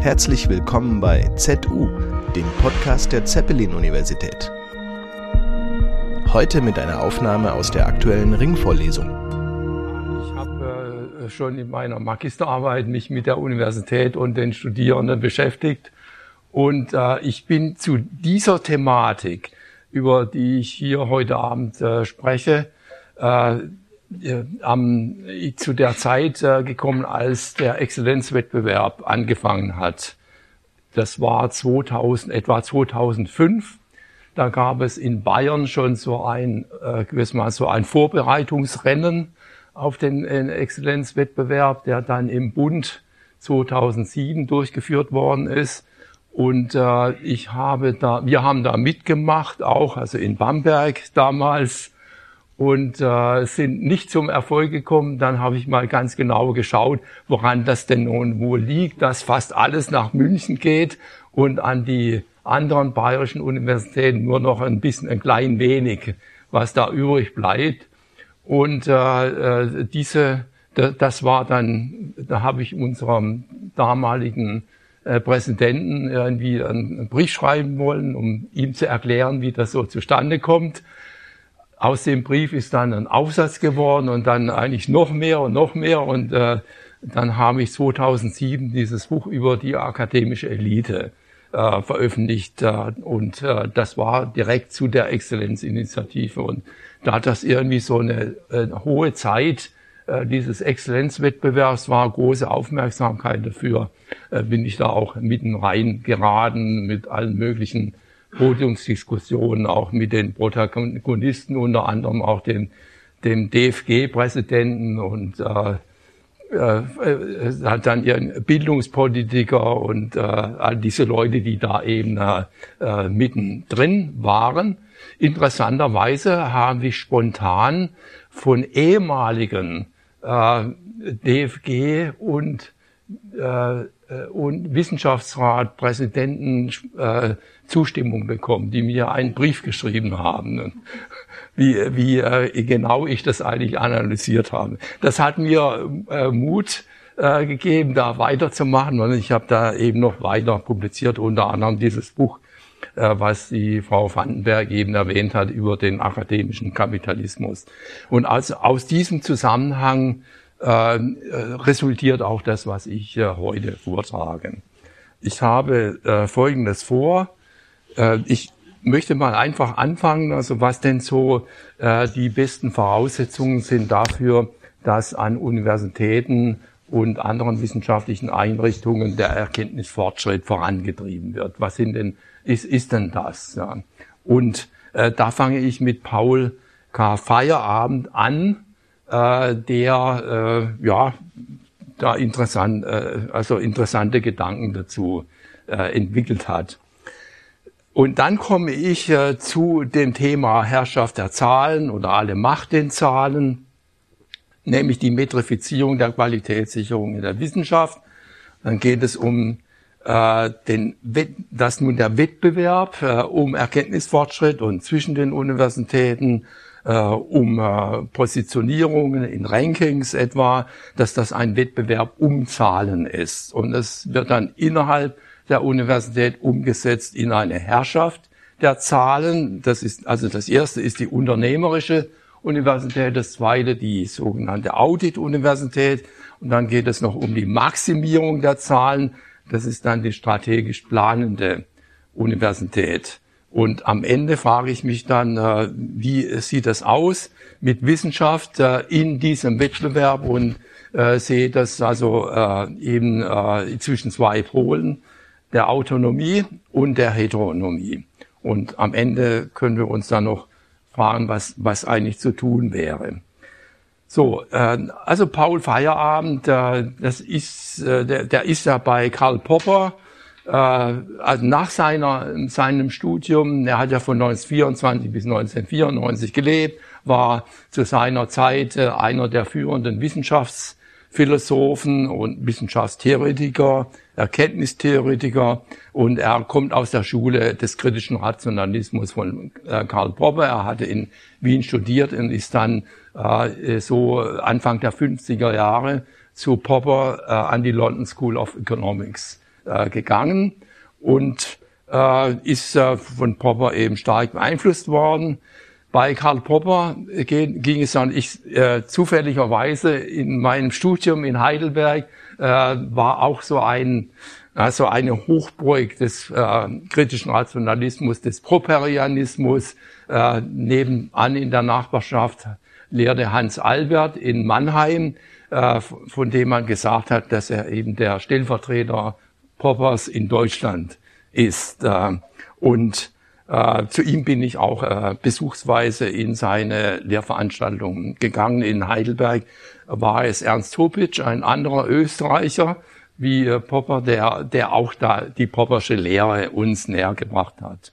Herzlich willkommen bei ZU, dem Podcast der Zeppelin-Universität. Heute mit einer Aufnahme aus der aktuellen Ringvorlesung. Ich habe äh, schon in meiner Magisterarbeit mich mit der Universität und den Studierenden beschäftigt und äh, ich bin zu dieser Thematik, über die ich hier heute Abend äh, spreche, äh, am, zu der Zeit äh, gekommen, als der Exzellenzwettbewerb angefangen hat. Das war 2000, etwa 2005. Da gab es in Bayern schon so ein, äh, mal so ein Vorbereitungsrennen auf den äh, Exzellenzwettbewerb, der dann im Bund 2007 durchgeführt worden ist. Und äh, ich habe da, wir haben da mitgemacht, auch also in Bamberg damals und äh, sind nicht zum Erfolg gekommen. Dann habe ich mal ganz genau geschaut, woran das denn nun wohl liegt, dass fast alles nach München geht und an die anderen bayerischen Universitäten nur noch ein bisschen, ein klein wenig, was da übrig bleibt. Und äh, äh diese, das war dann, da habe ich unserem damaligen äh, Präsidenten irgendwie einen Brief schreiben wollen, um ihm zu erklären, wie das so zustande kommt aus dem Brief ist dann ein Aufsatz geworden und dann eigentlich noch mehr und noch mehr. Und äh, dann habe ich 2007 dieses Buch über die akademische Elite äh, veröffentlicht äh, und äh, das war direkt zu der Exzellenzinitiative. Und da das irgendwie so eine, eine hohe Zeit äh, dieses Exzellenzwettbewerbs war, große Aufmerksamkeit dafür, äh, bin ich da auch mitten rein geraten mit allen möglichen Podiumsdiskussionen auch mit den Protagonisten, unter anderem auch dem, dem DFG-Präsidenten und äh, äh, hat dann ihren Bildungspolitiker und äh, all diese Leute, die da eben äh, mittendrin waren. Interessanterweise haben wir spontan von ehemaligen äh, DFG und äh, äh, und Wissenschaftsrat, Präsidenten äh, Zustimmung bekommen, die mir einen Brief geschrieben haben, wie, wie äh, genau ich das eigentlich analysiert habe. Das hat mir äh, Mut äh, gegeben, da weiterzumachen und ich habe da eben noch weiter publiziert, unter anderem dieses Buch, äh, was die Frau Vandenberg eben erwähnt hat über den akademischen Kapitalismus. Und also aus diesem Zusammenhang äh, resultiert auch das, was ich äh, heute vortrage. Ich habe äh, Folgendes vor. Äh, ich möchte mal einfach anfangen, also was denn so äh, die besten Voraussetzungen sind dafür, dass an Universitäten und anderen wissenschaftlichen Einrichtungen der Erkenntnisfortschritt vorangetrieben wird. Was sind denn, ist, ist denn das? Ja. Und äh, da fange ich mit Paul K. Feierabend an, äh, der äh, ja da interessant, äh, also interessante Gedanken dazu äh, entwickelt hat. Und dann komme ich äh, zu dem Thema Herrschaft der Zahlen oder alle Macht den Zahlen, nämlich die Metrifizierung der Qualitätssicherung in der Wissenschaft. Dann geht es um äh, den, dass nun der Wettbewerb äh, um Erkenntnisfortschritt und zwischen den Universitäten äh, um äh, Positionierungen in Rankings etwa, dass das ein Wettbewerb um Zahlen ist. Und es wird dann innerhalb der Universität umgesetzt in eine Herrschaft der Zahlen. Das ist, also das erste ist die unternehmerische Universität, das zweite die sogenannte Audit-Universität und dann geht es noch um die Maximierung der Zahlen. Das ist dann die strategisch planende Universität. Und am Ende frage ich mich dann, äh, wie sieht das aus mit Wissenschaft äh, in diesem Wettbewerb und äh, sehe das also eben zwischen zwei Polen, der Autonomie und der Heteronomie. Und am Ende können wir uns dann noch fragen, was, was eigentlich zu tun wäre. So, also Paul Feierabend, das ist, der, der ist ja bei Karl Popper äh, also nach seiner, seinem Studium, er hat ja von 1924 bis 1994 gelebt, war zu seiner Zeit äh, einer der führenden Wissenschaftsphilosophen und Wissenschaftstheoretiker, Erkenntnistheoretiker und er kommt aus der Schule des kritischen Rationalismus von äh, Karl Popper. Er hatte in Wien studiert und ist dann äh, so Anfang der 50er Jahre zu Popper äh, an die London School of Economics äh, gegangen und äh, ist äh, von Popper eben stark beeinflusst worden. Bei Karl Popper ging, ging es dann, ich äh, zufälligerweise in meinem Studium in Heidelberg äh, war auch so ein also eine Hochburg des äh, kritischen Rationalismus, des Properianismus. Äh, nebenan in der Nachbarschaft lehrte Hans Albert in Mannheim, äh, von dem man gesagt hat, dass er eben der Stellvertreter Poppers in Deutschland ist. Äh, und äh, zu ihm bin ich auch äh, besuchsweise in seine Lehrveranstaltungen gegangen. In Heidelberg war es Ernst Topic, ein anderer Österreicher, wie äh, Popper, der, der auch da die Poppersche Lehre uns näher gebracht hat.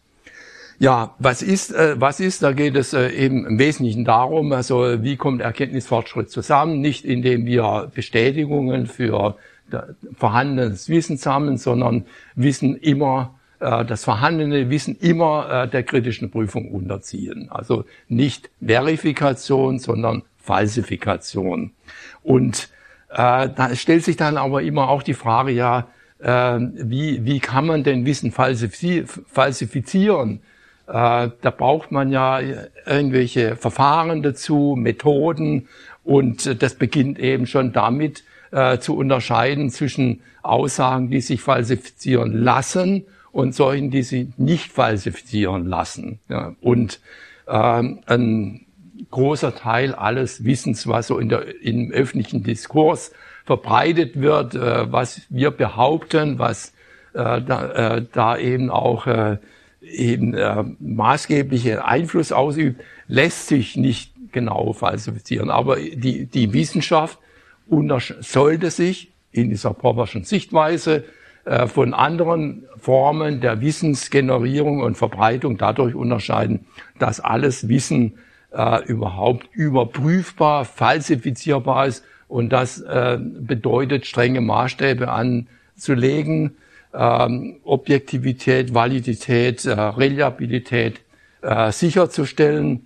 Ja, was ist, äh, was ist? Da geht es äh, eben im Wesentlichen darum, also wie kommt Erkenntnisfortschritt zusammen? Nicht indem wir Bestätigungen für vorhandenes Wissen sammeln, sondern Wissen immer äh, das vorhandene Wissen immer äh, der kritischen Prüfung unterziehen. Also nicht Verifikation, sondern Falsifikation. Und äh, da stellt sich dann aber immer auch die Frage, ja, äh, wie, wie kann man denn Wissen falsifizieren? Äh, da braucht man ja irgendwelche Verfahren dazu, Methoden und das beginnt eben schon damit äh, zu unterscheiden zwischen Aussagen, die sich falsifizieren lassen und solchen, die sich nicht falsifizieren lassen. Ja, und ähm, ein großer Teil alles Wissens, was so in der, im öffentlichen Diskurs verbreitet wird, äh, was wir behaupten, was äh, da, äh, da eben auch äh, eben äh, maßgebliche Einfluss ausübt, lässt sich nicht genau falsifizieren. Aber die, die Wissenschaft sollte sich in dieser Popperschen Sichtweise äh, von anderen Formen der Wissensgenerierung und Verbreitung dadurch unterscheiden, dass alles Wissen äh, überhaupt überprüfbar, falsifizierbar ist und das äh, bedeutet, strenge Maßstäbe anzulegen, ähm, Objektivität, Validität, äh, Reliabilität äh, sicherzustellen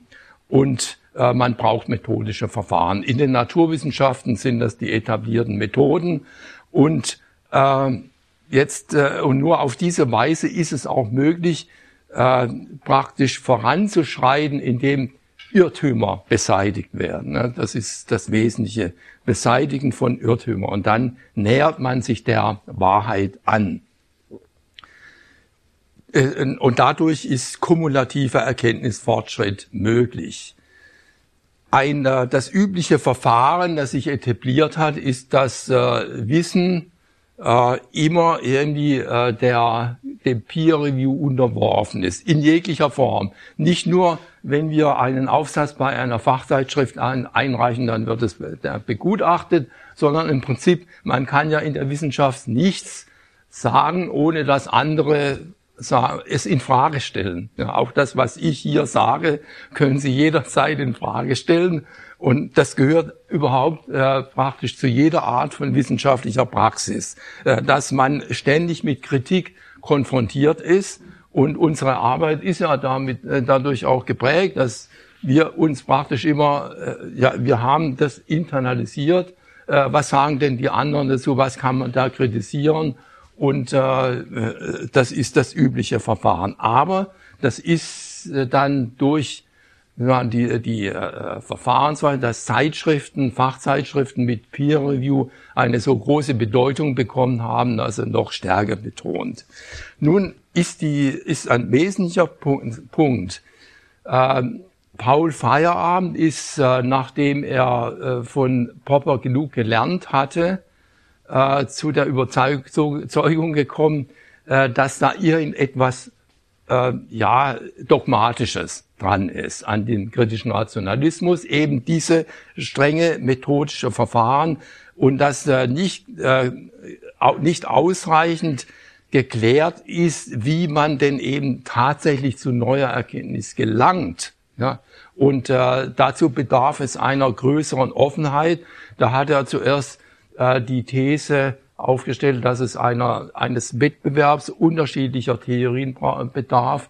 und man braucht methodische Verfahren. In den Naturwissenschaften sind das die etablierten Methoden und äh, jetzt äh, und nur auf diese Weise ist es auch möglich, äh, praktisch voranzuschreiten, indem Irrtümer beseitigt werden. Ne? Das ist das Wesentliche. Beseitigen von Irrtümern. Und dann nähert man sich der Wahrheit an. Äh, und dadurch ist kumulativer Erkenntnisfortschritt möglich. Ein, äh, das übliche Verfahren, das sich etabliert hat, ist das äh, Wissen äh, immer irgendwie äh, der, dem Peer Review unterworfen ist, in jeglicher Form. Nicht nur, wenn wir einen Aufsatz bei einer Fachzeitschrift ein, einreichen, dann wird es begutachtet, sondern im Prinzip, man kann ja in der Wissenschaft nichts sagen, ohne dass andere es in Frage stellen. Ja, auch das, was ich hier sage, können Sie jederzeit in Frage stellen. Und das gehört überhaupt äh, praktisch zu jeder Art von wissenschaftlicher Praxis, äh, dass man ständig mit Kritik konfrontiert ist. Und unsere Arbeit ist ja damit äh, dadurch auch geprägt, dass wir uns praktisch immer, äh, ja, wir haben das internalisiert. Äh, was sagen denn die anderen dazu? Was kann man da kritisieren? Und äh, das ist das übliche Verfahren. Aber das ist äh, dann durch ja, die, die äh, Verfahrensweise, dass Zeitschriften, Fachzeitschriften mit Peer Review eine so große Bedeutung bekommen haben, also noch stärker betont. Nun ist die ist ein wesentlicher Punkt. Punkt. Äh, Paul Feierabend ist, äh, nachdem er äh, von Popper genug gelernt hatte, äh, zu der Überzeugung gekommen, äh, dass da irgendetwas äh, ja dogmatisches dran ist an den kritischen Rationalismus, eben diese strenge methodische Verfahren und dass äh, nicht äh, nicht ausreichend geklärt ist, wie man denn eben tatsächlich zu neuer Erkenntnis gelangt. Ja? Und äh, dazu bedarf es einer größeren Offenheit. Da hat er zuerst äh, die These aufgestellt, dass es einer, eines Wettbewerbs unterschiedlicher Theorien bedarf,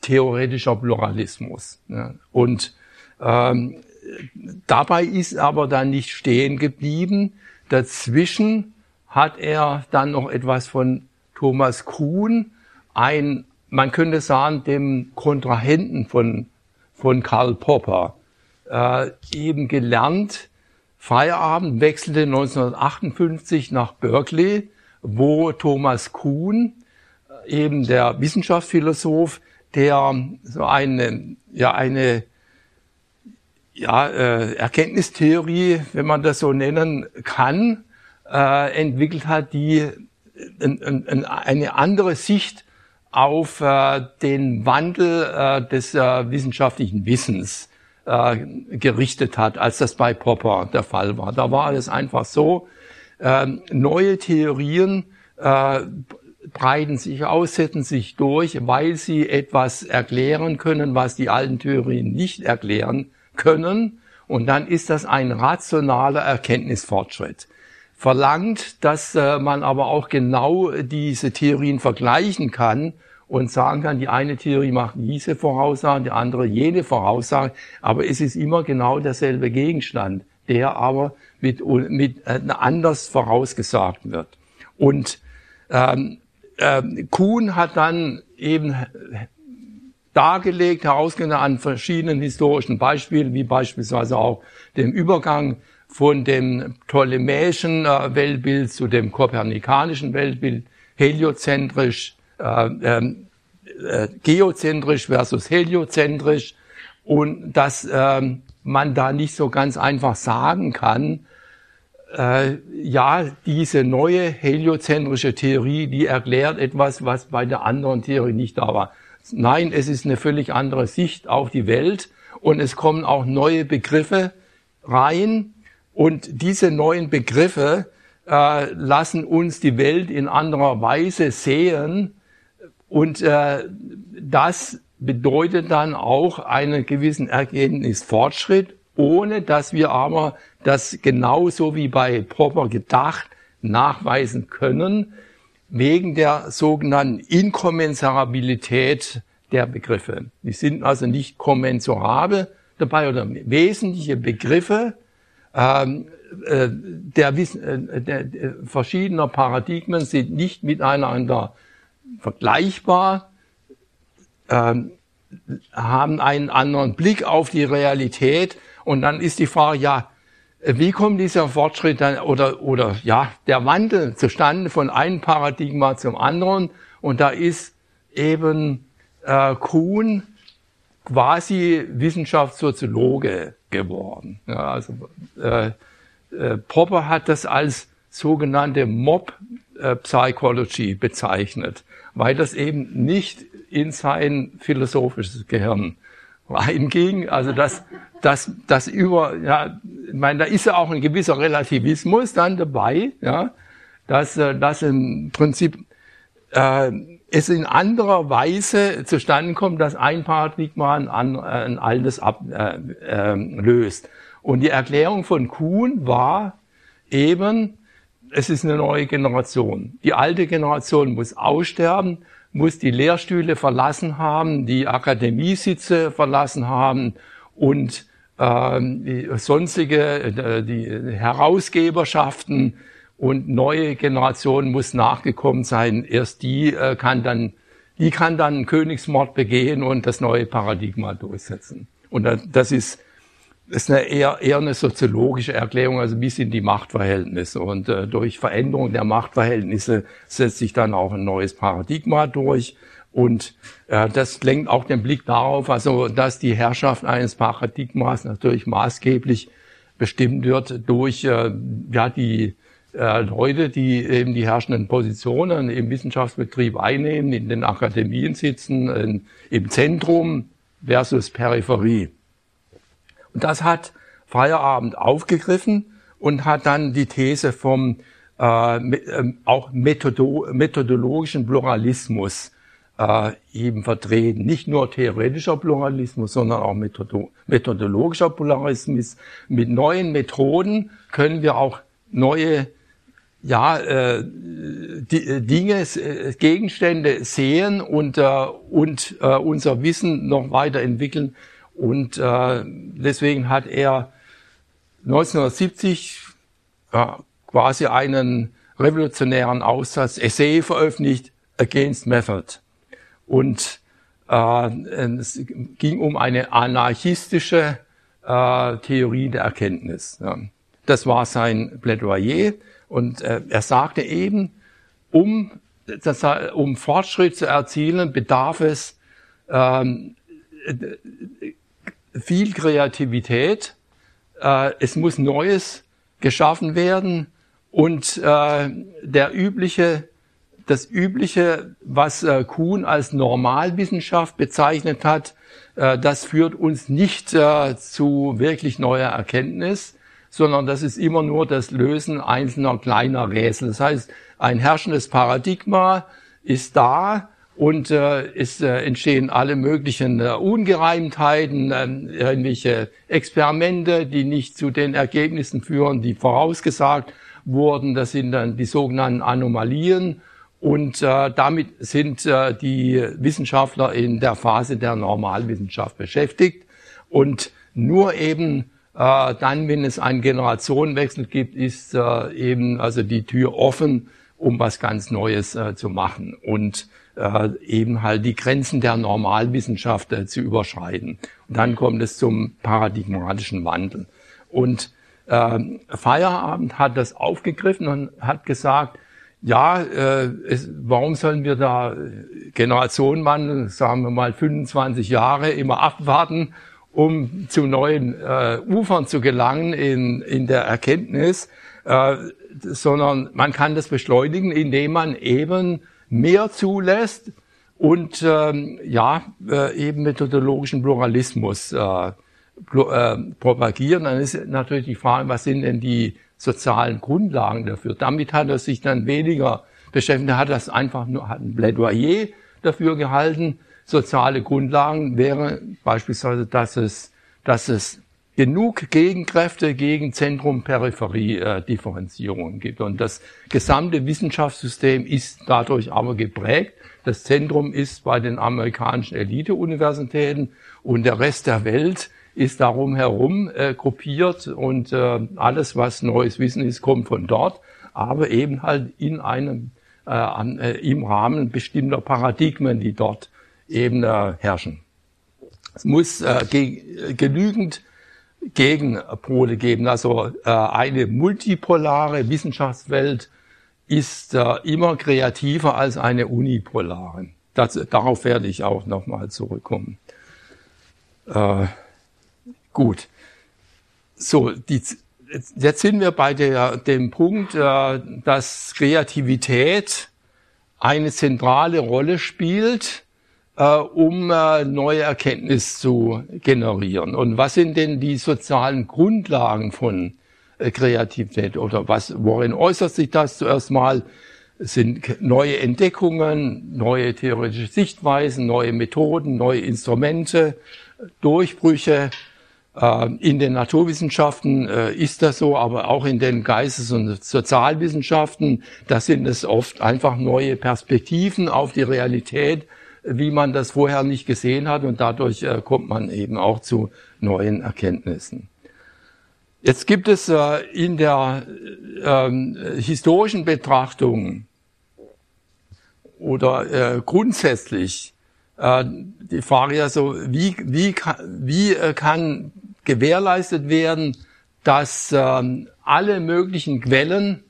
theoretischer Pluralismus. Ne? Und ähm, dabei ist aber dann nicht stehen geblieben. Dazwischen hat er dann noch etwas von Thomas Kuhn, ein, man könnte sagen, dem Kontrahenten von, von Karl Popper, äh, eben gelernt. Feierabend wechselte 1958 nach Berkeley, wo Thomas Kuhn, äh, eben der Wissenschaftsphilosoph, der so eine, ja, eine ja, äh, Erkenntnistheorie, wenn man das so nennen kann, äh, entwickelt hat, die äh, ein, ein, eine andere Sicht auf äh, den Wandel des wissenschaftlichen Wissens äh, gerichtet hat, als das bei Popper der Fall war. Da war es einfach so, äh, neue Theorien äh, breiten sich aus, setzen sich durch, weil sie etwas erklären können, was die alten Theorien nicht erklären können. Und dann ist das ein rationaler Erkenntnisfortschritt. Verlangt, dass äh, man aber auch genau diese Theorien vergleichen kann und sagen kann, die eine Theorie macht diese Voraussage, die andere jene Voraussage, aber es ist immer genau derselbe Gegenstand, der aber mit, mit äh, anders vorausgesagt wird. Und ähm, äh, Kuhn hat dann eben dargelegt, herausgenommen an verschiedenen historischen Beispielen, wie beispielsweise auch dem Übergang von dem ptolemäischen äh, Weltbild zu dem kopernikanischen Weltbild, heliozentrisch, ähm, äh, geozentrisch versus heliozentrisch und dass äh, man da nicht so ganz einfach sagen kann, äh, ja, diese neue heliozentrische Theorie, die erklärt etwas, was bei der anderen Theorie nicht da war. Nein, es ist eine völlig andere Sicht auf die Welt und es kommen auch neue Begriffe rein und diese neuen Begriffe äh, lassen uns die Welt in anderer Weise sehen und äh, das bedeutet dann auch einen gewissen Erkenntnisfortschritt, ohne dass wir aber das genauso wie bei Popper gedacht nachweisen können, wegen der sogenannten Inkommensurabilität der Begriffe. Die sind also nicht kommensurabel dabei oder wesentliche Begriffe ähm, äh, der, äh, der, der verschiedener Paradigmen sind nicht miteinander vergleichbar, ähm, haben einen anderen Blick auf die Realität und dann ist die Frage, ja, wie kommt dieser Fortschritt dann oder, oder ja, der Wandel zustande von einem Paradigma zum anderen? Und da ist eben äh, Kuhn quasi Wissenschaftssoziologe geworden. Ja, also äh, äh, Popper hat das als sogenannte Mob äh, Psychology bezeichnet, weil das eben nicht in sein philosophisches Gehirn reinging. Also das, das, das über, ja, ich meine, da ist ja auch ein gewisser Relativismus dann dabei, ja, dass, äh, dass im Prinzip äh, es in anderer Weise zustande kommt, dass ein Paradigma ein, ein altes ablöst. Äh, äh, Und die Erklärung von Kuhn war eben, es ist eine neue Generation. Die alte Generation muss aussterben, muss die Lehrstühle verlassen haben, die Akademiesitze verlassen haben und ähm, die sonstige, äh, die Herausgeberschaften und neue Generation muss nachgekommen sein. Erst die äh, kann dann, die kann dann einen Königsmord begehen und das neue Paradigma durchsetzen. Und das ist, ist eine eher, eher eine soziologische Erklärung, also wie sind die Machtverhältnisse. Und äh, durch Veränderung der Machtverhältnisse setzt sich dann auch ein neues Paradigma durch. Und äh, das lenkt auch den Blick darauf, also dass die Herrschaft eines Paradigmas natürlich maßgeblich bestimmt wird durch äh, ja die äh, Leute, die eben die herrschenden Positionen im Wissenschaftsbetrieb einnehmen, in den Akademien sitzen, in, im Zentrum versus Peripherie. Und das hat Feierabend aufgegriffen und hat dann die These vom äh, äh, auch Methodo methodologischen Pluralismus äh, eben vertreten. Nicht nur theoretischer Pluralismus, sondern auch Methodo methodologischer Pluralismus. Mit neuen Methoden können wir auch neue ja, äh, die, äh, Dinge, äh, Gegenstände sehen und, äh, und äh, unser Wissen noch weiterentwickeln. Und äh, deswegen hat er 1970 äh, quasi einen revolutionären Aussatz Essay veröffentlicht, Against Method. Und äh, es ging um eine anarchistische äh, Theorie der Erkenntnis. Ja. Das war sein Plädoyer. Und äh, er sagte eben, um, das, um Fortschritt zu erzielen, bedarf es ähm, viel Kreativität. Äh, es muss Neues geschaffen werden. Und äh, der übliche das Übliche, was äh, Kuhn als Normalwissenschaft bezeichnet hat, äh, das führt uns nicht äh, zu wirklich neuer Erkenntnis, sondern das ist immer nur das Lösen einzelner kleiner Rätsel. Das heißt, ein herrschendes Paradigma ist da und äh, es äh, entstehen alle möglichen äh, Ungereimtheiten, äh, irgendwelche Experimente, die nicht zu den Ergebnissen führen, die vorausgesagt wurden. Das sind dann die sogenannten Anomalien. Und äh, damit sind äh, die Wissenschaftler in der Phase der Normalwissenschaft beschäftigt. Und nur eben äh, dann, wenn es einen Generationenwechsel gibt, ist äh, eben also die Tür offen, um was ganz Neues äh, zu machen und äh, eben halt die Grenzen der Normalwissenschaft äh, zu überschreiten. Und dann kommt es zum paradigmatischen Wandel. Und äh, Feierabend hat das aufgegriffen und hat gesagt, ja, äh, es, warum sollen wir da Generationenwandel, sagen wir mal 25 Jahre, immer abwarten, um zu neuen äh, Ufern zu gelangen in, in der Erkenntnis, äh, sondern man kann das beschleunigen, indem man eben mehr zulässt und ähm, ja äh, eben methodologischen Pluralismus äh, äh, propagieren. Dann ist natürlich die Frage, was sind denn die sozialen Grundlagen dafür. Damit hat er sich dann weniger beschäftigt. Er hat das einfach nur, hat ein Plädoyer dafür gehalten. Soziale Grundlagen wäre beispielsweise, dass es, dass es genug Gegenkräfte gegen Zentrum-Peripherie-Differenzierung gibt. Und das gesamte Wissenschaftssystem ist dadurch aber geprägt. Das Zentrum ist bei den amerikanischen Elite-Universitäten und der Rest der Welt ist darum herum äh, gruppiert und äh, alles, was neues Wissen ist, kommt von dort, aber eben halt in einem äh, äh, im Rahmen bestimmter Paradigmen, die dort eben äh, herrschen. Es muss äh, ge genügend Gegenpole geben. Also äh, eine multipolare Wissenschaftswelt ist äh, immer kreativer als eine unipolare. Das, darauf werde ich auch nochmal zurückkommen. Äh, Gut. So, die, jetzt sind wir bei der, dem Punkt, äh, dass Kreativität eine zentrale Rolle spielt, äh, um äh, neue Erkenntnis zu generieren. Und was sind denn die sozialen Grundlagen von Kreativität oder was, worin äußert sich das zuerst mal? Sind neue Entdeckungen, neue theoretische Sichtweisen, neue Methoden, neue Instrumente, Durchbrüche, äh, in den Naturwissenschaften äh, ist das so, aber auch in den Geistes- und Sozialwissenschaften, da sind es oft einfach neue Perspektiven auf die Realität, wie man das vorher nicht gesehen hat und dadurch äh, kommt man eben auch zu neuen Erkenntnissen. Jetzt gibt es in der ähm, historischen Betrachtung oder grundsätzlich die Frage ja so, wie, wie, wie kann gewährleistet werden, dass ähm, alle möglichen Quellen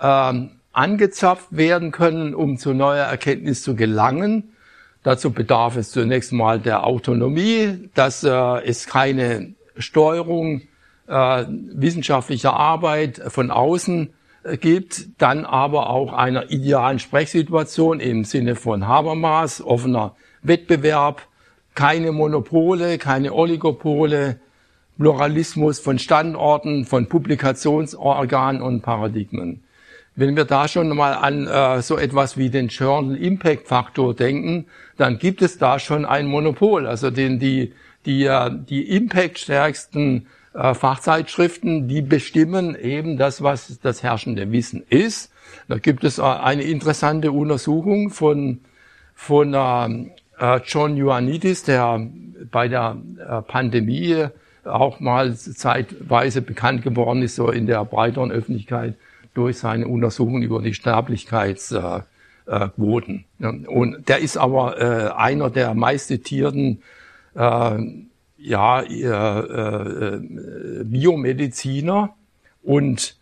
ähm, angezapft werden können, um zu neuer Erkenntnis zu gelangen. Dazu bedarf es zunächst mal der Autonomie, dass äh, es keine Steuerung äh, wissenschaftlicher Arbeit von außen äh, gibt, dann aber auch einer idealen Sprechsituation im Sinne von Habermas, offener Wettbewerb, keine Monopole, keine Oligopole, Pluralismus von Standorten, von Publikationsorganen und Paradigmen. Wenn wir da schon mal an äh, so etwas wie den Journal Impact Faktor denken, dann gibt es da schon ein Monopol. Also den, die, die, äh, die Impact-stärksten äh, Fachzeitschriften, die bestimmen eben das, was das herrschende Wissen ist. Da gibt es äh, eine interessante Untersuchung von, von ähm, äh, John Ioannidis, der bei der äh, Pandemie auch mal zeitweise bekannt geworden ist, so in der breiteren Öffentlichkeit durch seine Untersuchungen über die Sterblichkeitsquoten. Und der ist aber äh, einer der meistzitierten äh, ja, äh, Biomediziner und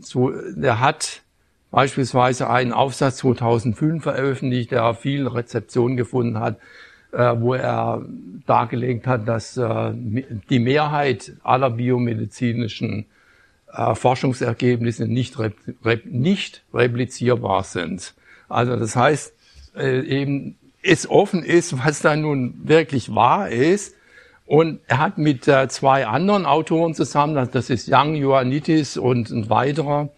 so, der hat beispielsweise einen Aufsatz 2005 veröffentlicht, der viel Rezeption gefunden hat, wo er dargelegt hat, dass die Mehrheit aller biomedizinischen äh, Forschungsergebnisse nicht, rep nicht replizierbar sind. Also das heißt, äh, eben es offen ist, was da nun wirklich wahr ist. Und er hat mit äh, zwei anderen Autoren zusammen, das ist Young Ioannidis und ein weiterer,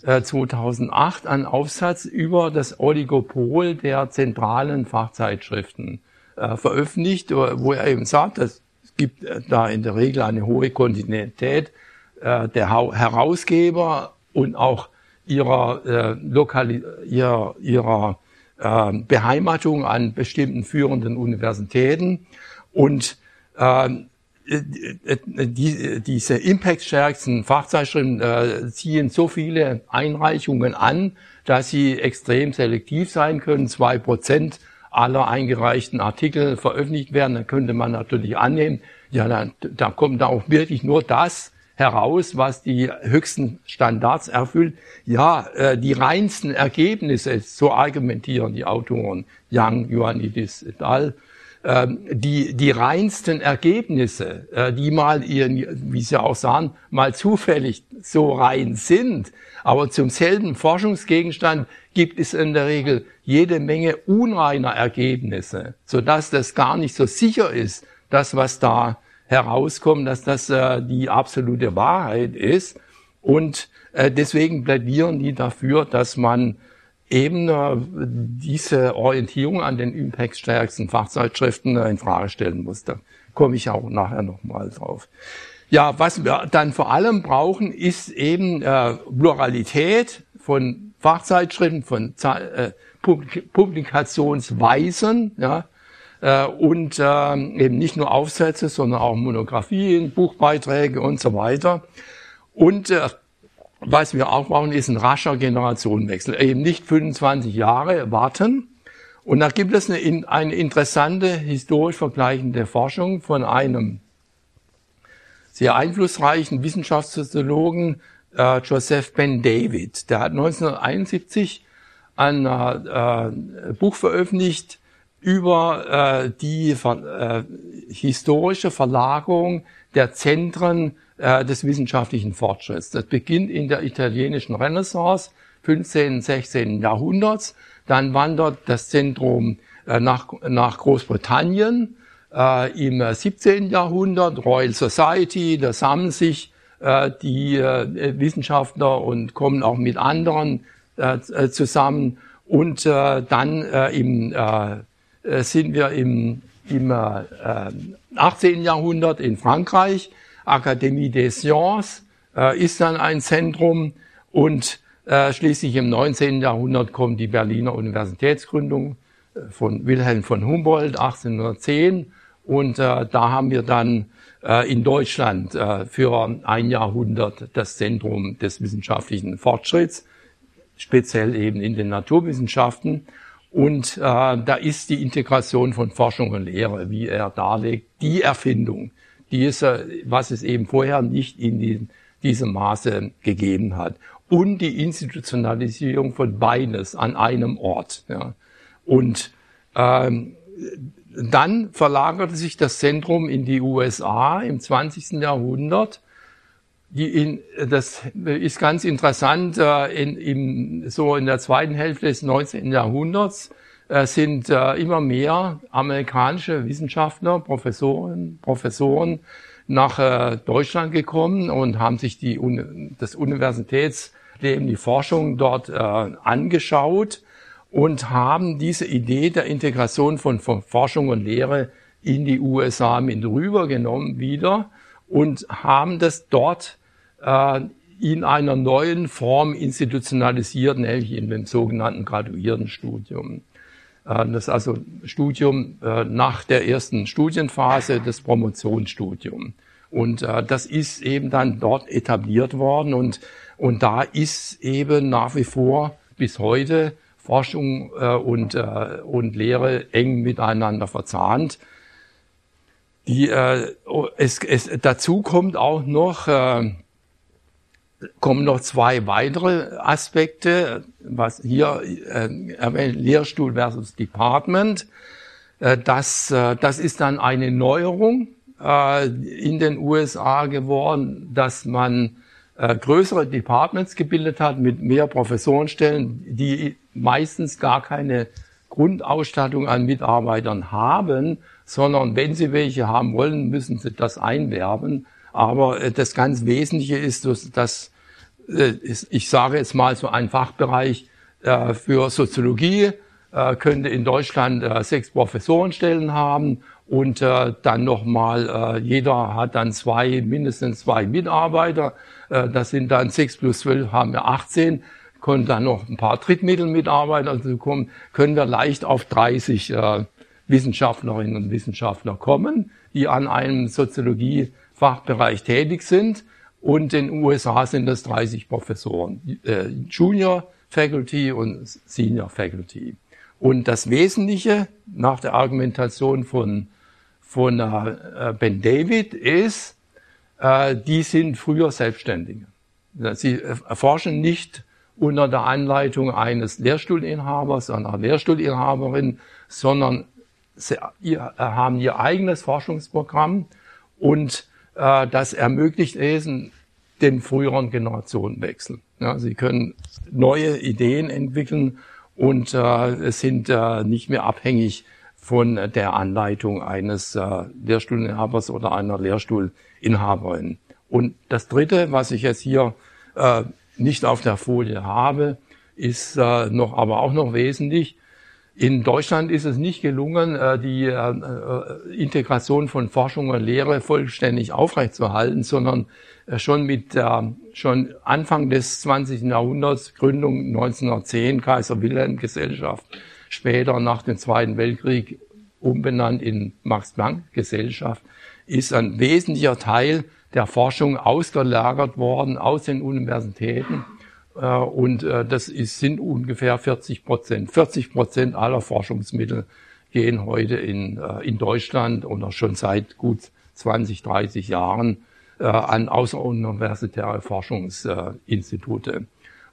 2008 einen Aufsatz über das Oligopol der zentralen Fachzeitschriften veröffentlicht, wo er eben sagt, es gibt da in der Regel eine hohe Kontinuität äh, der Herausgeber und auch ihrer, äh, Lokali ihrer, ihrer äh, Beheimatung an bestimmten führenden Universitäten. Und äh, die, diese impactstärksten Fachzeitschriften äh, ziehen so viele Einreichungen an, dass sie extrem selektiv sein können. Zwei Prozent aller eingereichten Artikel veröffentlicht werden. Dann könnte man natürlich annehmen, ja, da, da kommt da auch wirklich nur das heraus, was die höchsten Standards erfüllt. Ja, äh, die reinsten Ergebnisse, so argumentieren die Autoren Young, Ioannidis et al., ähm, die, die reinsten Ergebnisse, äh, die mal ihren, wie Sie auch sagen, mal zufällig so rein sind, aber zum selben Forschungsgegenstand gibt es in der Regel jede Menge unreiner Ergebnisse, sodass das gar nicht so sicher ist, das, was da herauskommen, dass das äh, die absolute Wahrheit ist. Und äh, deswegen plädieren die dafür, dass man eben äh, diese Orientierung an den impactstärksten Fachzeitschriften äh, in Frage stellen muss. Da komme ich auch nachher nochmal drauf. Ja, was wir dann vor allem brauchen, ist eben äh, Pluralität von Fachzeitschriften, von äh, Publikationsweisen, ja, äh, und äh, eben nicht nur Aufsätze, sondern auch Monographien, Buchbeiträge und so weiter. Und äh, was wir auch brauchen, ist ein rascher Generationenwechsel. Eben nicht 25 Jahre warten. Und da gibt es eine, eine interessante historisch vergleichende Forschung von einem sehr einflussreichen Wissenschaftssoziologen, äh, Joseph Ben David. Der hat 1971 ein äh, Buch veröffentlicht, über äh, die äh, historische Verlagerung der Zentren äh, des wissenschaftlichen Fortschritts. Das beginnt in der italienischen Renaissance, 15. 16. Jahrhunderts. Dann wandert das Zentrum äh, nach, nach Großbritannien äh, im 17. Jahrhundert, Royal Society, da sammeln sich äh, die äh, Wissenschaftler und kommen auch mit anderen äh, zusammen. Und äh, dann äh, im äh, äh, sind wir im, im äh, 18. Jahrhundert in Frankreich. Akademie des Sciences äh, ist dann ein Zentrum und äh, schließlich im 19. Jahrhundert kommt die Berliner Universitätsgründung äh, von Wilhelm von Humboldt 1810 und äh, da haben wir dann äh, in Deutschland äh, für ein Jahrhundert das Zentrum des wissenschaftlichen Fortschritts, speziell eben in den Naturwissenschaften. Und äh, da ist die Integration von Forschung und Lehre, wie er darlegt, die Erfindung, die es, äh, was es eben vorher nicht in die, diesem Maße gegeben hat. Und die Institutionalisierung von beides an einem Ort. Ja. Und ähm, dann verlagerte sich das Zentrum in die USA im 20. Jahrhundert in, das ist ganz interessant, äh, in, in, so in der zweiten Hälfte des 19. Jahrhunderts äh, sind äh, immer mehr amerikanische Wissenschaftler, Professoren, Professoren nach Deutschland gekommen und haben sich die, das Universitätsleben, die Forschung dort angeschaut und haben diese Idee der Integration von Forschung und Lehre in die USA mit rübergenommen wieder und haben das dort äh, in einer neuen Form institutionalisiert, nämlich in dem sogenannten Graduiertenstudium. Äh, das ist also Studium äh, nach der ersten Studienphase, das Promotionsstudium. Und das ist eben dann dort etabliert worden und, und da ist eben nach wie vor bis heute Forschung und, und Lehre eng miteinander verzahnt. Die, es, es, dazu kommt auch noch, kommen noch zwei weitere Aspekte, was hier äh, erwähnt, Lehrstuhl versus Department. Äh, das, äh, das ist dann eine Neuerung äh, in den USA geworden, dass man äh, größere Departments gebildet hat mit mehr Professorenstellen, die meistens gar keine Grundausstattung an Mitarbeitern haben, sondern wenn sie welche haben wollen, müssen sie das einwerben. Aber äh, das ganz Wesentliche ist, dass, äh, ich sage jetzt mal so ein Fachbereich äh, für Soziologie könnte in Deutschland sechs Professorenstellen haben und dann nochmal, jeder hat dann zwei, mindestens zwei Mitarbeiter. Das sind dann sechs plus zwölf, haben wir 18 können dann noch ein paar Drittmittelmitarbeiter dazu kommen, können wir leicht auf 30 äh, Wissenschaftlerinnen und Wissenschaftler kommen, die an einem Soziologie-Fachbereich tätig sind. Und in den USA sind das 30 Professoren, äh, Junior Faculty und Senior Faculty. Und das Wesentliche nach der Argumentation von, von äh, Ben David ist, äh, die sind früher Selbstständige. Sie erforschen nicht unter der Anleitung eines Lehrstuhlinhabers, einer Lehrstuhlinhaberin, sondern Sie haben ihr eigenes Forschungsprogramm und äh, das ermöglicht es den früheren Generationenwechsel. Ja, sie können neue Ideen entwickeln und äh, sind äh, nicht mehr abhängig von der Anleitung eines äh, Lehrstuhlinhabers oder einer Lehrstuhlinhaberin. Und das Dritte, was ich jetzt hier äh, nicht auf der Folie habe, ist äh, noch, aber auch noch wesentlich. In Deutschland ist es nicht gelungen, äh, die äh, äh, Integration von Forschung und Lehre vollständig aufrechtzuerhalten, sondern schon mit schon Anfang des 20. Jahrhunderts, Gründung 1910 Kaiser Wilhelm Gesellschaft, später nach dem Zweiten Weltkrieg umbenannt in Max Planck Gesellschaft, ist ein wesentlicher Teil der Forschung ausgelagert worden aus den Universitäten und äh, das ist, sind ungefähr 40 Prozent. 40 Prozent aller Forschungsmittel gehen heute in, äh, in Deutschland oder schon seit gut 20, 30 Jahren an außeruniversitäre Forschungsinstitute.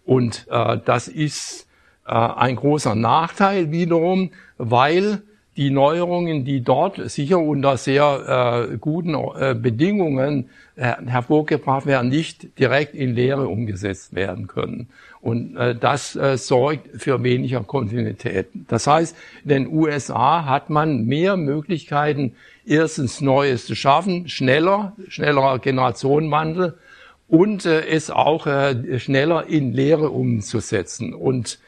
Und das ist ein großer Nachteil wiederum, weil die Neuerungen, die dort sicher unter sehr äh, guten äh, Bedingungen äh, hervorgebracht werden, nicht direkt in Lehre umgesetzt werden können. Und äh, das äh, sorgt für weniger Kontinuität. Das heißt, in den USA hat man mehr Möglichkeiten, erstens Neues zu schaffen, schneller, schneller Generationenwandel und äh, es auch äh, schneller in Lehre umzusetzen. Und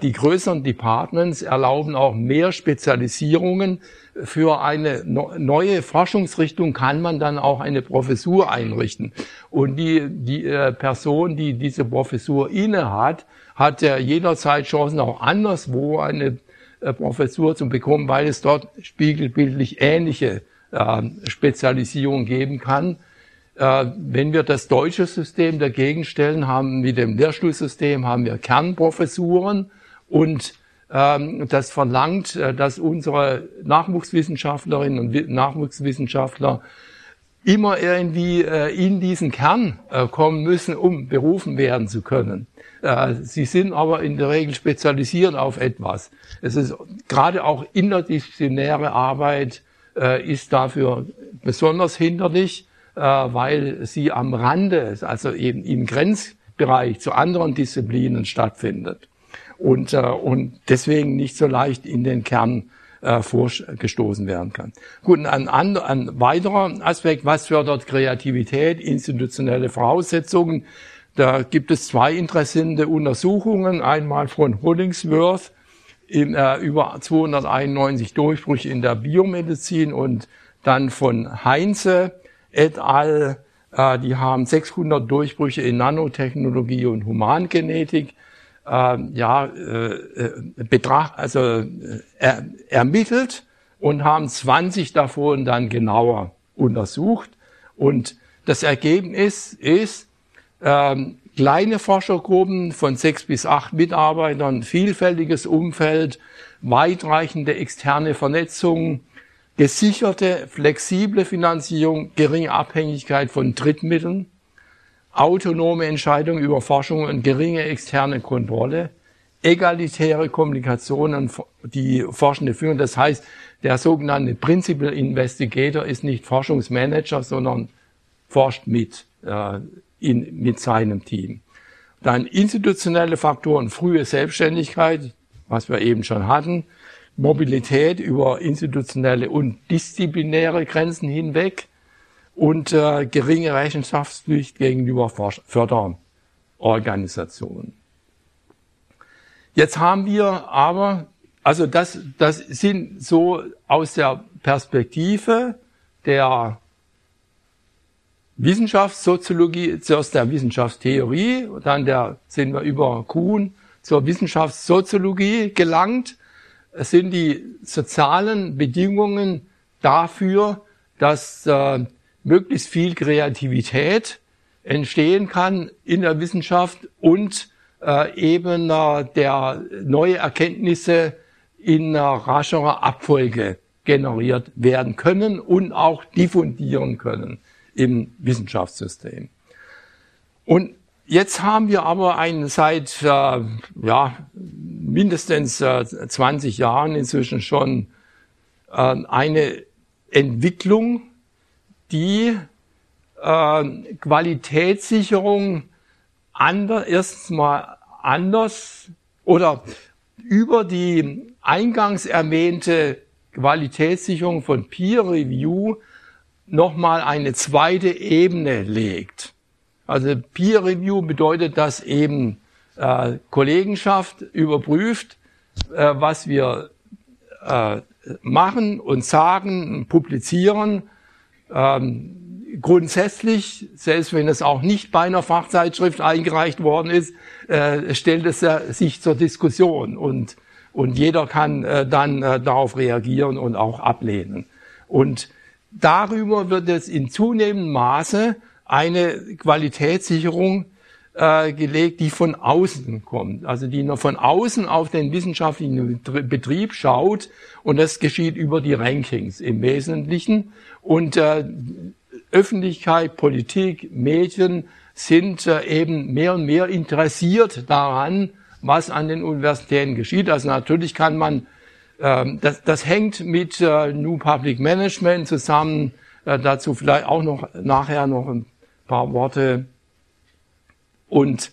die größeren Departments erlauben auch mehr Spezialisierungen für eine neue Forschungsrichtung kann man dann auch eine Professur einrichten. Und die, die äh, Person, die diese Professur inne hat, ja jederzeit Chancen, auch anderswo eine äh, Professur zu bekommen, weil es dort spiegelbildlich ähnliche äh, Spezialisierungen geben kann. Äh, wenn wir das deutsche System dagegen stellen, haben mit dem Lehrstuhlsystem haben wir Kernprofessuren und ähm, das verlangt, äh, dass unsere Nachwuchswissenschaftlerinnen und Nachwuchswissenschaftler immer irgendwie äh, in diesen Kern kommen müssen, um berufen werden zu können. Sie sind aber in der Regel spezialisiert auf etwas. Es ist gerade auch interdisziplinäre Arbeit ist dafür besonders hinderlich, weil sie am Rande, also eben im Grenzbereich zu anderen Disziplinen stattfindet und, äh, und deswegen nicht so leicht in den Kern äh, vorgestoßen werden kann. Gut, ein, ein, ein weiterer Aspekt, was fördert Kreativität, institutionelle Voraussetzungen. Da gibt es zwei interessante Untersuchungen, einmal von Hollingsworth in, äh, über 291 Durchbrüche in der Biomedizin und dann von Heinze et al. Äh, die haben 600 Durchbrüche in Nanotechnologie und Humangenetik äh, ja, äh, äh betracht, also äh, er, ermittelt und haben 20 davon dann genauer untersucht. Und das Ergebnis ist, ähm, kleine Forschergruppen von sechs bis acht Mitarbeitern, vielfältiges Umfeld, weitreichende externe Vernetzung, gesicherte, flexible Finanzierung, geringe Abhängigkeit von Drittmitteln, autonome Entscheidungen über Forschung und geringe externe Kontrolle, egalitäre Kommunikation an die Forschende führen. Das heißt, der sogenannte Principal Investigator ist nicht Forschungsmanager, sondern forscht mit äh, in, mit seinem Team. Dann institutionelle Faktoren, frühe Selbstständigkeit, was wir eben schon hatten, Mobilität über institutionelle und disziplinäre Grenzen hinweg und äh, geringe Rechenschaftspflicht gegenüber Förderorganisationen. Jetzt haben wir aber, also das, das sind so aus der Perspektive der Wissenschaftssoziologie, zuerst der Wissenschaftstheorie, dann der, sind wir über Kuhn zur Wissenschaftssoziologie gelangt. Es sind die sozialen Bedingungen dafür, dass äh, möglichst viel Kreativität entstehen kann in der Wissenschaft und äh, eben äh, der neue Erkenntnisse in äh, rascherer Abfolge generiert werden können und auch diffundieren können im Wissenschaftssystem. Und jetzt haben wir aber einen seit äh, ja, mindestens äh, 20 Jahren inzwischen schon äh, eine Entwicklung, die äh, Qualitätssicherung ander, erstens mal anders oder über die eingangs erwähnte Qualitätssicherung von Peer Review nochmal eine zweite Ebene legt. Also Peer Review bedeutet, dass eben äh, Kollegenschaft überprüft, äh, was wir äh, machen und sagen, publizieren. Ähm, grundsätzlich, selbst wenn es auch nicht bei einer Fachzeitschrift eingereicht worden ist, äh, stellt es äh, sich zur Diskussion und, und jeder kann äh, dann äh, darauf reagieren und auch ablehnen. Und darüber wird es in zunehmendem Maße eine Qualitätssicherung äh, gelegt, die von außen kommt, also die nur von außen auf den wissenschaftlichen Betrieb schaut und das geschieht über die Rankings im Wesentlichen und äh, Öffentlichkeit, Politik, Medien sind äh, eben mehr und mehr interessiert daran, was an den Universitäten geschieht. Also natürlich kann man ähm, das, das hängt mit äh, New Public Management zusammen. Äh, dazu vielleicht auch noch nachher noch ein paar Worte. Und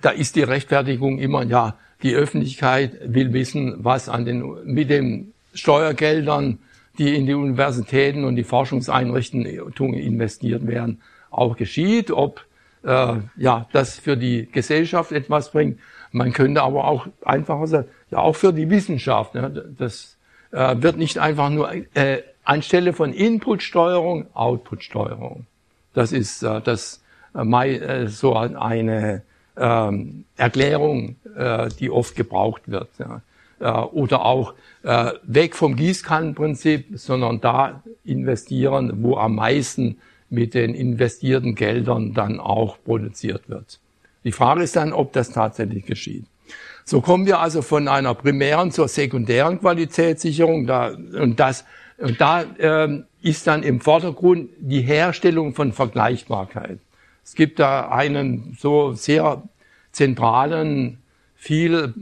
da ist die Rechtfertigung immer, ja, die Öffentlichkeit will wissen, was an den, mit den Steuergeldern, die in die Universitäten und die Forschungseinrichtungen investiert werden, auch geschieht, ob äh, ja, das für die Gesellschaft etwas bringt. Man könnte aber auch einfacher sagen, ja auch für die Wissenschaft. Ne? Das äh, wird nicht einfach nur äh, anstelle von Inputsteuerung Outputsteuerung. Das ist äh, das äh, äh, so eine ähm, Erklärung, die oft gebraucht wird. Oder auch weg vom Gießkannenprinzip, sondern da investieren, wo am meisten mit den investierten Geldern dann auch produziert wird. Die Frage ist dann, ob das tatsächlich geschieht. So kommen wir also von einer primären zur sekundären Qualitätssicherung. Da, und, das, und da äh, ist dann im Vordergrund die Herstellung von Vergleichbarkeit. Es gibt da einen so sehr zentralen, viel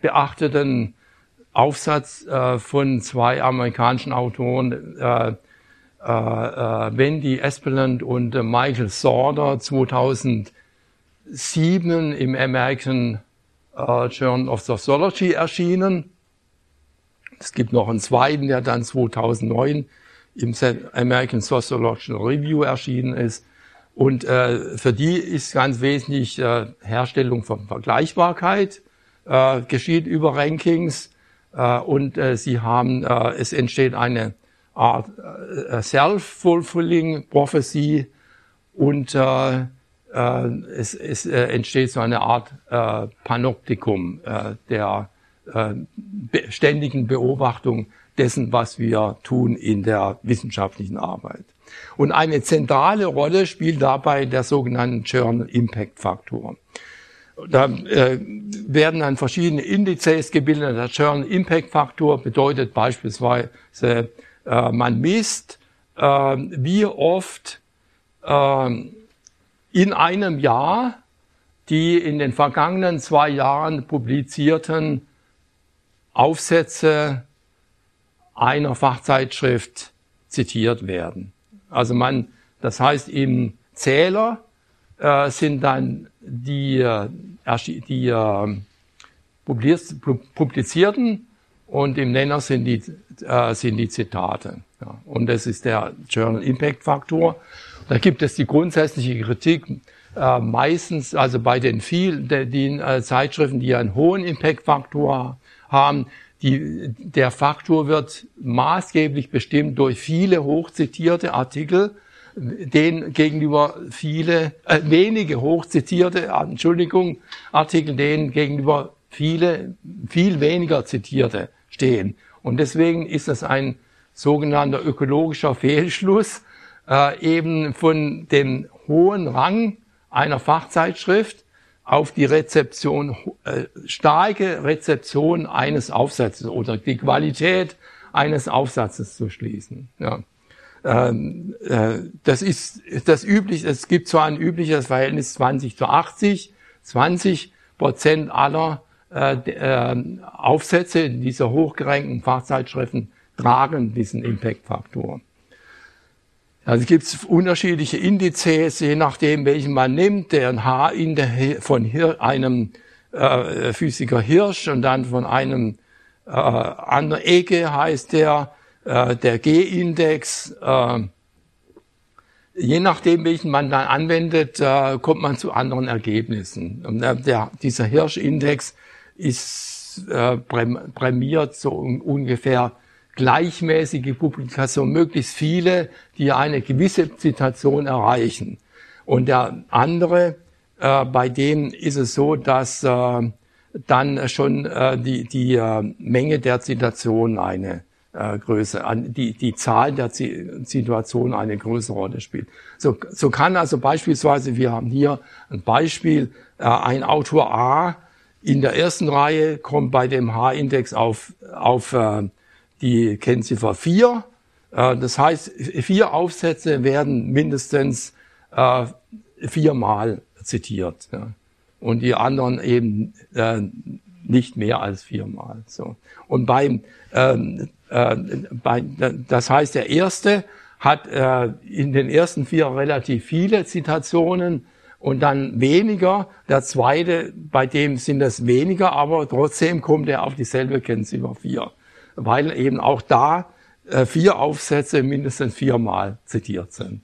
beachteten Aufsatz äh, von zwei amerikanischen Autoren, äh, äh, äh Wendy Espeland und äh, Michael Sorder, 2007 im American äh, Journal of Sociology erschienen. Es gibt noch einen zweiten, der dann 2009 im American Sociological Review erschienen ist. Und äh, für die ist ganz wesentlich äh, Herstellung von Vergleichbarkeit, äh, geschieht über Rankings äh, und äh, sie haben, äh, es entsteht eine Art äh, Self-Fulfilling Prophecy und äh, äh, es, es äh, entsteht so eine Art äh, Panoptikum äh, der äh, ständigen Beobachtung dessen, was wir tun in der wissenschaftlichen Arbeit. Und eine zentrale Rolle spielt dabei der sogenannte Journal Impact Faktor. Da äh, werden dann verschiedene Indizes gebildet. Der Journal Impact Faktor bedeutet beispielsweise, äh, man misst, äh, wie oft äh, in einem Jahr die in den vergangenen zwei Jahren publizierten Aufsätze einer Fachzeitschrift zitiert werden. Also man, das heißt im Zähler äh, sind dann die, äh, die äh, publizierten und im Nenner sind die, äh, sind die Zitate. Ja. Und das ist der Journal Impact Faktor. Da gibt es die grundsätzliche Kritik, äh, meistens, also bei den vielen, den äh, Zeitschriften, die einen hohen Impact Faktor haben, die, der Faktor wird maßgeblich bestimmt durch viele hochzitierte Artikel, denen gegenüber viele, äh, wenige hochzitierte, Entschuldigung, Artikel, denen gegenüber viele, viel weniger zitierte stehen. Und deswegen ist das ein sogenannter ökologischer Fehlschluss, äh, eben von dem hohen Rang einer Fachzeitschrift auf die Rezeption, äh, starke Rezeption eines Aufsatzes oder die Qualität eines Aufsatzes zu schließen. Ja. Ähm, äh, das ist das üblich. Es gibt zwar ein übliches Verhältnis 20 zu 80, 20 Prozent aller äh, äh, Aufsätze dieser hochgerankten Fachzeitschriften tragen diesen Impact-Faktor. Also es gibt unterschiedliche Indizes, je nachdem, welchen man nimmt. Der H-Index von Hir einem äh, Physiker Hirsch und dann von einem äh, anderen Ecke heißt der, äh, der G-Index. Äh, je nachdem, welchen man dann anwendet, äh, kommt man zu anderen Ergebnissen. Und äh, der, dieser Hirsch-Index ist äh, prämiert so ungefähr gleichmäßige Publikation, möglichst viele, die eine gewisse Zitation erreichen. Und der andere, äh, bei dem ist es so, dass äh, dann schon äh, die, die äh, Menge der Zitationen eine äh, Größe, die, die Zahl der Situationen eine größere Rolle spielt. So, so kann also beispielsweise, wir haben hier ein Beispiel, äh, ein Autor A in der ersten Reihe kommt bei dem H-Index auf, auf äh, die Kennziffer 4. Äh, das heißt, vier Aufsätze werden mindestens äh, viermal zitiert. Und die anderen eben äh, nicht mehr als viermal. So. Und beim, ähm, äh, das heißt, der erste hat in den ersten vier relativ viele Zitationen und dann weniger. Der zweite, bei dem sind es weniger, aber trotzdem kommt er auf dieselbe Kennziffer 4 weil eben auch da äh, vier Aufsätze mindestens viermal zitiert sind.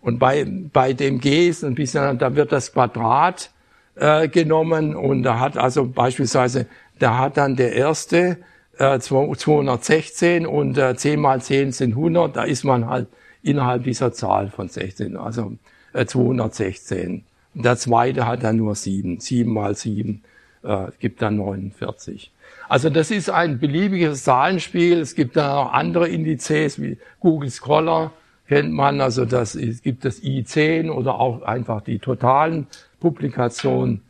Und bei, bei dem G ist ein bisschen, da wird das Quadrat äh, genommen und da hat also beispielsweise, da hat dann der erste äh, 216 und äh, 10 mal 10 sind 100, da ist man halt innerhalb dieser Zahl von 16, also äh, 216. Und der zweite hat dann nur 7, 7 mal 7 äh, gibt dann 49. Also das ist ein beliebiges Zahlenspiel. Es gibt da auch andere Indizes wie Google Scholar kennt man. Also das ist, gibt das I10 oder auch einfach die totalen Publikationen.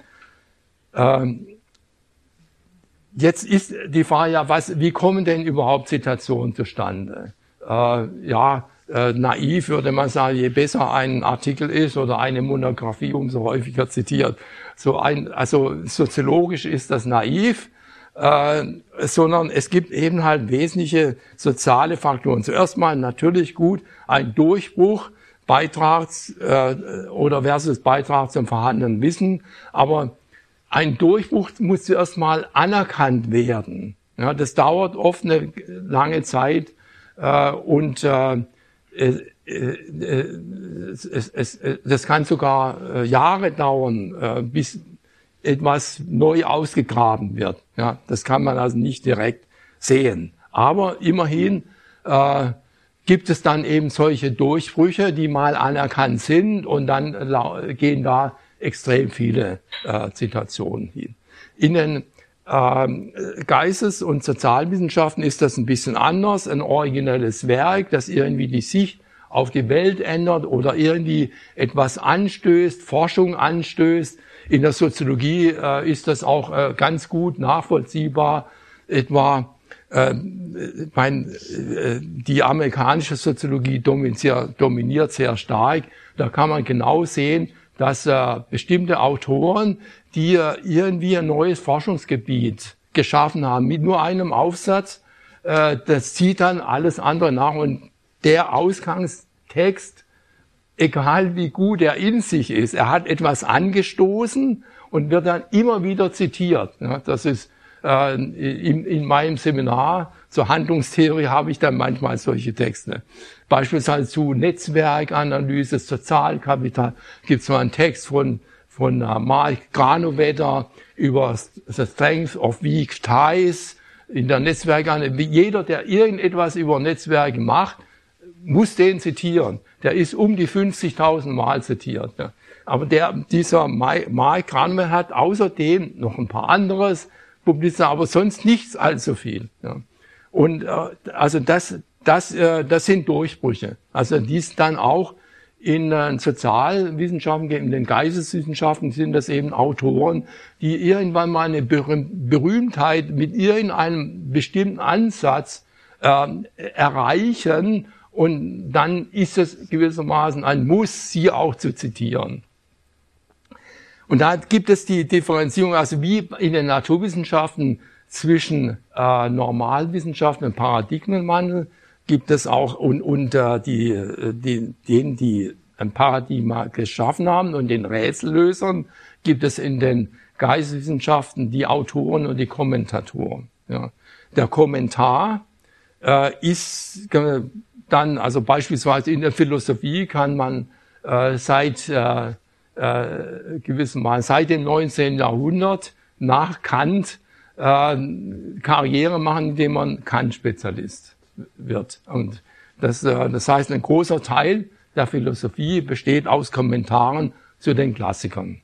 Ähm, jetzt ist die Frage ja, was, wie kommen denn überhaupt Zitationen zustande? Äh, ja, äh, naiv würde man sagen, je besser ein Artikel ist oder eine Monographie, umso häufiger zitiert. So ein, also soziologisch ist das naiv äh, sondern es gibt eben halt wesentliche soziale Faktoren. Zuerst mal natürlich gut ein Durchbruch, Beitrags äh, oder versus Beitrag zum vorhandenen Wissen, aber ein Durchbruch muss zuerst mal anerkannt werden. Ja, das dauert oft eine lange Zeit äh, und äh, äh, äh, es, es, es, das kann sogar äh, Jahre dauern, bis etwas neu ausgegraben wird. Ja, das kann man also nicht direkt sehen. Aber immerhin äh, gibt es dann eben solche Durchbrüche, die mal anerkannt sind und dann gehen da extrem viele äh, Zitationen hin. In den ähm, Geistes- und Sozialwissenschaften ist das ein bisschen anders, ein originelles Werk, das irgendwie die Sicht auf die Welt ändert oder irgendwie etwas anstößt, Forschung anstößt. In der Soziologie äh, ist das auch äh, ganz gut nachvollziehbar. Etwa äh, mein, äh, die amerikanische Soziologie dominiert, dominiert sehr stark. Da kann man genau sehen, dass äh, bestimmte Autoren, die äh, irgendwie ein neues Forschungsgebiet geschaffen haben, mit nur einem Aufsatz, äh, das zieht dann alles andere nach und der Ausgangstext, egal wie gut er in sich ist, er hat etwas angestoßen und wird dann immer wieder zitiert. Das ist äh, in, in meinem Seminar zur Handlungstheorie habe ich dann manchmal solche Texte. Beispielsweise zu Netzwerkanalyse, Sozialkapital gibt es mal einen Text von, von uh, Mark Granovetter über the strength of weak ties in der Netzwerkanalyse. Jeder, der irgendetwas über Netzwerke macht, muss den zitieren. Der ist um die 50.000 Mal zitiert. Ja. Aber der, dieser Mark Granovetter hat außerdem noch ein paar anderes publiziert, aber sonst nichts allzu viel. Ja. Und äh, also das, das, äh, das sind Durchbrüche. Also dies dann auch in äh, Sozialwissenschaften, in den Geisteswissenschaften sind das eben Autoren, die irgendwann mal eine Berühmtheit mit irgendeinem bestimmten Ansatz äh, erreichen und dann ist es gewissermaßen ein Muss, sie auch zu zitieren. Und da gibt es die Differenzierung, also wie in den Naturwissenschaften zwischen äh, Normalwissenschaften und Paradigmenwandel gibt es auch und, und die, äh, die, denen, die ein Paradigma geschaffen haben und den Rätsellösern gibt es in den Geisteswissenschaften die Autoren und die Kommentatoren. Ja. Der Kommentar äh, ist dann, also beispielsweise in der Philosophie kann man äh, seit äh, äh, gewissen Mal seit dem 19. Jahrhundert nach Kant äh, Karriere machen, indem man Kant-Spezialist wird. Und das, äh, das heißt, ein großer Teil der Philosophie besteht aus Kommentaren zu den Klassikern.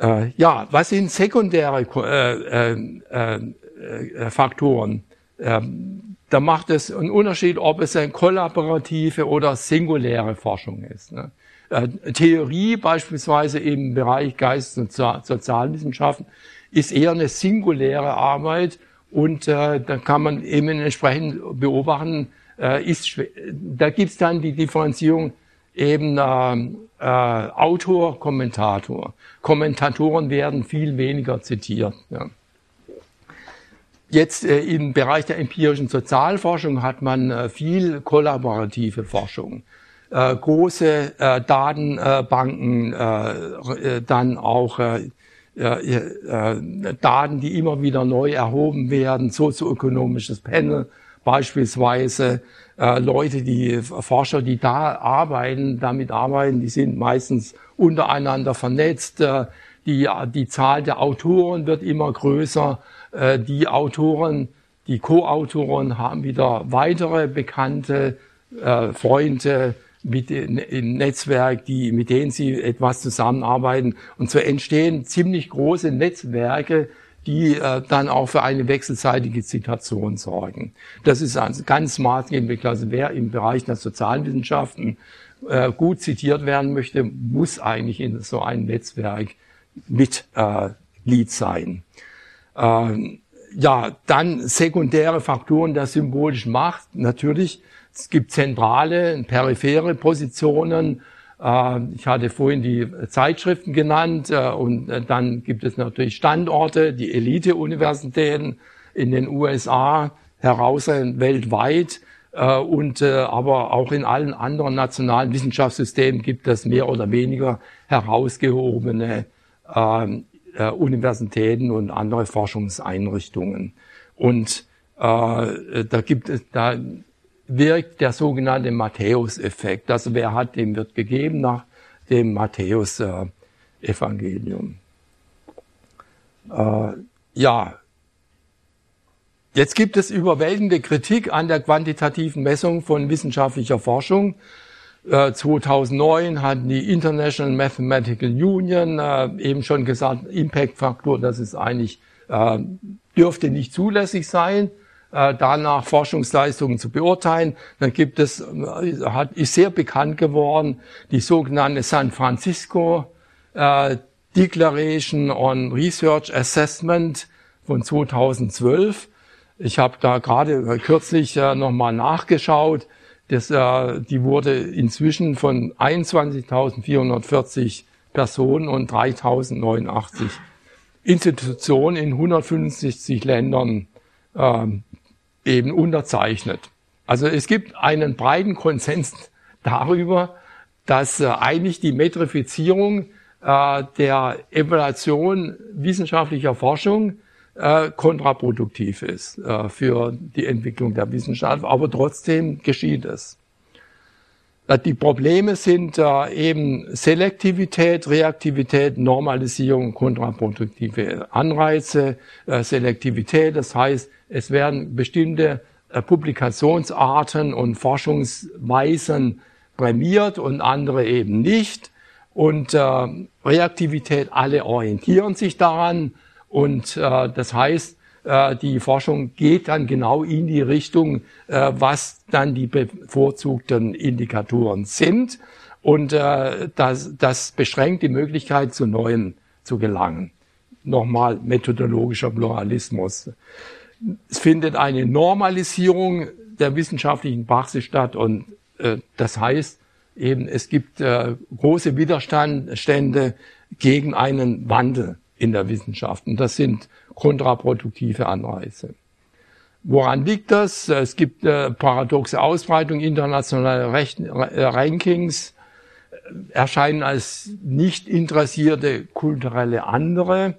Äh, ja, was sind sekundäre äh, äh, äh, Faktoren? Ähm, da macht es einen Unterschied, ob es eine kollaborative oder singuläre Forschung ist. Ne? Äh, Theorie beispielsweise im Bereich Geist- und Sozialwissenschaften ist eher eine singuläre Arbeit und äh, da kann man eben entsprechend beobachten, äh, ist, da gibt's dann die Differenzierung eben äh, äh, Autor, Kommentator. Kommentatoren werden viel weniger zitiert. Ja. Jetzt äh, im Bereich der empirischen Sozialforschung hat man äh, viel kollaborative Forschung äh, große äh, Datenbanken, äh, äh, dann auch Daten, die immer wieder neu erhoben werden, sozioökonomisches Panel beispielsweise, Leute, die Forscher, die da arbeiten, damit arbeiten, die sind meistens untereinander vernetzt. Die, die Zahl der Autoren wird immer größer. Äh, die Autoren, die Co-Autoren haben wieder weitere Bekannte, äh, Freunde, mit im Netzwerk, die, mit denen sie etwas zusammenarbeiten. Und so entstehen ziemlich große Netzwerke, die äh, dann auch für eine wechselseitige Zitation sorgen. Das ist also ganz maßgeblich. Also wer im Bereich der sozialen Wissenschaften äh, gut zitiert werden möchte, muss eigentlich in so einem Netzwerk Mitglied äh, sein. Ähm, ja, dann sekundäre Faktoren der symbolischen Macht. Natürlich es gibt zentrale, periphere Positionen. Äh, ich hatte vorhin die Zeitschriften genannt äh, und äh, dann gibt es natürlich Standorte, die Elite-Universitäten in den USA, heraus weltweit und aber auch in allen anderen nationalen Wissenschaftssystemen gibt es mehr oder weniger herausgehobene Universitäten und andere Forschungseinrichtungen. Und da gibt es da wirkt der sogenannte Matthäus-Effekt. Also wer hat, dem wird gegeben nach dem Matthäus-Evangelium. Äh, ja, jetzt gibt es überwältigende Kritik an der quantitativen Messung von wissenschaftlicher Forschung. 2009 hat die International Mathematical Union eben schon gesagt, Impact-Faktor, das ist eigentlich, dürfte nicht zulässig sein danach Forschungsleistungen zu beurteilen. Dann gibt es, hat, ist sehr bekannt geworden, die sogenannte San Francisco äh, Declaration on Research Assessment von 2012. Ich habe da gerade kürzlich äh, nochmal nachgeschaut. Das, äh, die wurde inzwischen von 21.440 Personen und 3.089 Institutionen in 165 Ländern äh, eben unterzeichnet. Also es gibt einen breiten Konsens darüber, dass äh, eigentlich die Metrifizierung äh, der Evaluation wissenschaftlicher Forschung äh, kontraproduktiv ist äh, für die Entwicklung der Wissenschaft, aber trotzdem geschieht es. Äh, die Probleme sind äh, eben Selektivität, Reaktivität, Normalisierung, kontraproduktive Anreize, Selektivität, das heißt, es werden bestimmte Publikationsarten und Forschungsweisen prämiert und andere eben nicht. Und Reaktivität, alle orientieren sich daran. Und äh, das heißt, äh, die Forschung geht dann genau in die Richtung, äh, was dann die bevorzugten Indikatoren sind. Und äh, das, das beschränkt die Möglichkeit, zu neuen zu gelangen. Nochmal methodologischer Pluralismus. Es findet eine Normalisierung der wissenschaftlichen Praxis statt und äh, das heißt, eben es gibt äh, große Widerstände gegen einen Wandel in der Wissenschaft. Und das sind kontraproduktive Anreize. Woran liegt das? Es gibt äh, paradoxe Ausbreitung internationaler Recht, äh, Rankings, äh, erscheinen als nicht interessierte kulturelle andere.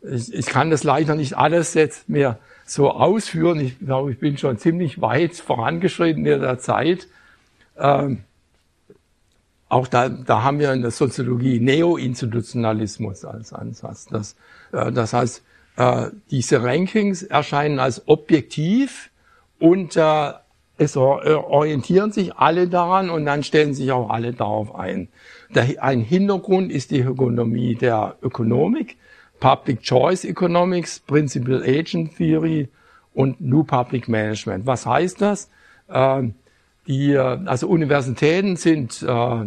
Ich, ich kann das leider nicht alles jetzt mehr so ausführen. Ich glaube, ich bin schon ziemlich weit vorangeschritten in der Zeit. Ähm, auch da, da haben wir in der Soziologie Neo-Institutionalismus als Ansatz. Das, äh, das heißt, äh, diese Rankings erscheinen als objektiv und äh, es orientieren sich alle daran und dann stellen sich auch alle darauf ein. Ein Hintergrund ist die Ökonomie der Ökonomik, Public Choice Economics, Principal Agent Theory und New Public Management. Was heißt das? Äh, die, also Universitäten sind äh,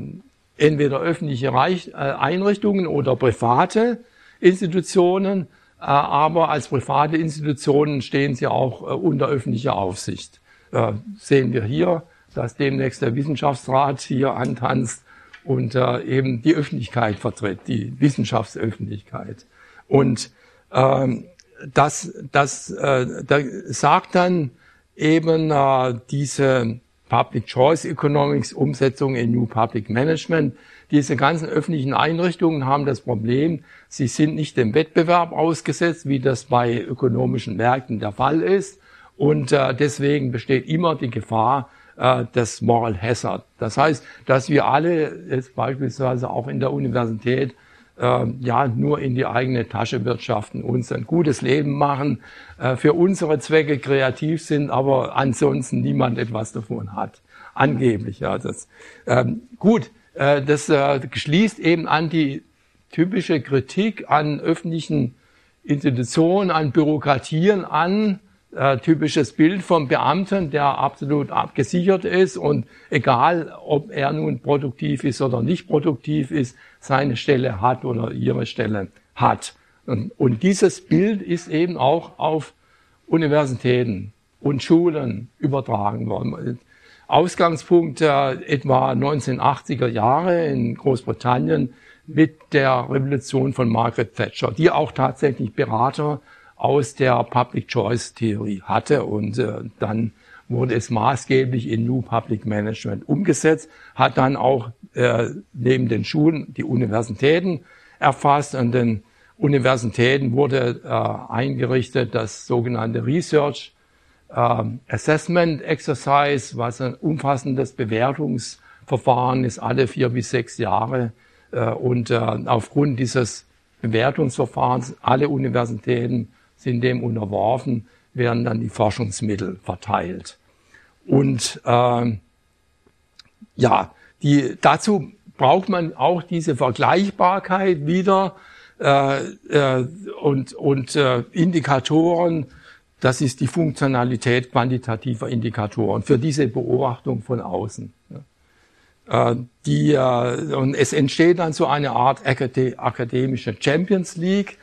entweder öffentliche Reich, äh, Einrichtungen oder private Institutionen, äh, aber als private Institutionen stehen sie auch äh, unter öffentlicher Aufsicht. Äh, sehen wir hier, dass demnächst der Wissenschaftsrat hier antanzt und äh, eben die Öffentlichkeit vertritt, die Wissenschaftsöffentlichkeit. Und ähm, das, das äh, da sagt dann eben äh, diese Public Choice Economics, Umsetzung in New Public Management. Diese ganzen öffentlichen Einrichtungen haben das Problem, sie sind nicht dem Wettbewerb ausgesetzt, wie das bei ökonomischen Märkten der Fall ist. Und äh, deswegen besteht immer die Gefahr äh, des Moral Hazard. Das heißt, dass wir alle jetzt beispielsweise auch in der Universität äh, ja nur in die eigene Tasche wirtschaften, uns ein gutes Leben machen, äh, für unsere Zwecke kreativ sind, aber ansonsten niemand etwas davon hat. Angeblich, ja. Das, ähm, gut, äh, das äh, schließt eben an die typische Kritik an öffentlichen Institutionen, an Bürokratien an, äh, typisches Bild vom Beamten, der absolut abgesichert ist und egal, ob er nun produktiv ist oder nicht produktiv ist, seine Stelle hat oder ihre Stelle hat. Und, und dieses Bild ist eben auch auf Universitäten und Schulen übertragen worden. Ausgangspunkt äh, etwa 1980er Jahre in Großbritannien mit der Revolution von Margaret Thatcher, die auch tatsächlich Berater aus der Public Choice Theorie hatte und äh, dann wurde es maßgeblich in New Public Management umgesetzt, hat dann auch äh, neben den Schulen die Universitäten erfasst. An den Universitäten wurde äh, eingerichtet das sogenannte Research äh, Assessment Exercise, was ein umfassendes Bewertungsverfahren ist, alle vier bis sechs Jahre. Äh, und äh, aufgrund dieses Bewertungsverfahrens, alle Universitäten sind dem unterworfen, werden dann die Forschungsmittel verteilt. Und äh, ja, die, dazu braucht man auch diese Vergleichbarkeit wieder äh, äh, und, und äh, Indikatoren, das ist die Funktionalität quantitativer Indikatoren für diese Beobachtung von außen. Äh, die, äh, und es entsteht dann so eine Art akademische Champions League,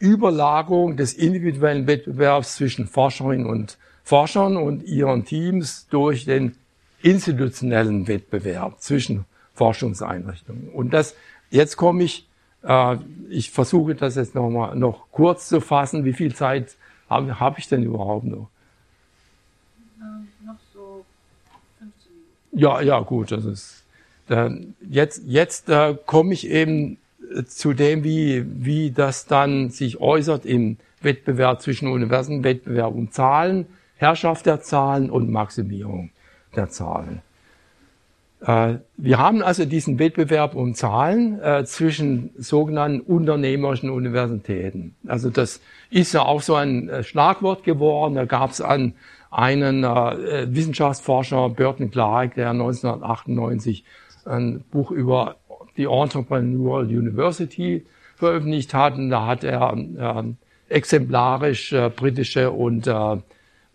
Überlagerung des individuellen Wettbewerbs zwischen Forscherinnen und Forschern und ihren Teams durch den institutionellen Wettbewerb zwischen Forschungseinrichtungen. Und das, jetzt komme ich, äh, ich versuche das jetzt noch mal noch kurz zu fassen. Wie viel Zeit habe hab ich denn überhaupt noch? Ähm, noch so 15 Minuten. Ja, ja, gut, das ist, äh, jetzt, jetzt äh, komme ich eben zu dem, wie, wie das dann sich äußert im Wettbewerb zwischen Universen, Wettbewerb um Zahlen, Herrschaft der Zahlen und Maximierung der Zahlen. Äh, wir haben also diesen Wettbewerb um Zahlen äh, zwischen sogenannten unternehmerischen Universitäten. Also das ist ja auch so ein äh, Schlagwort geworden. Da gab es einen, einen äh, Wissenschaftsforscher, Burton Clark, der 1998 ein Buch über die Entrepreneurial University veröffentlicht hat. Und da hat er äh, exemplarisch äh, britische und, äh,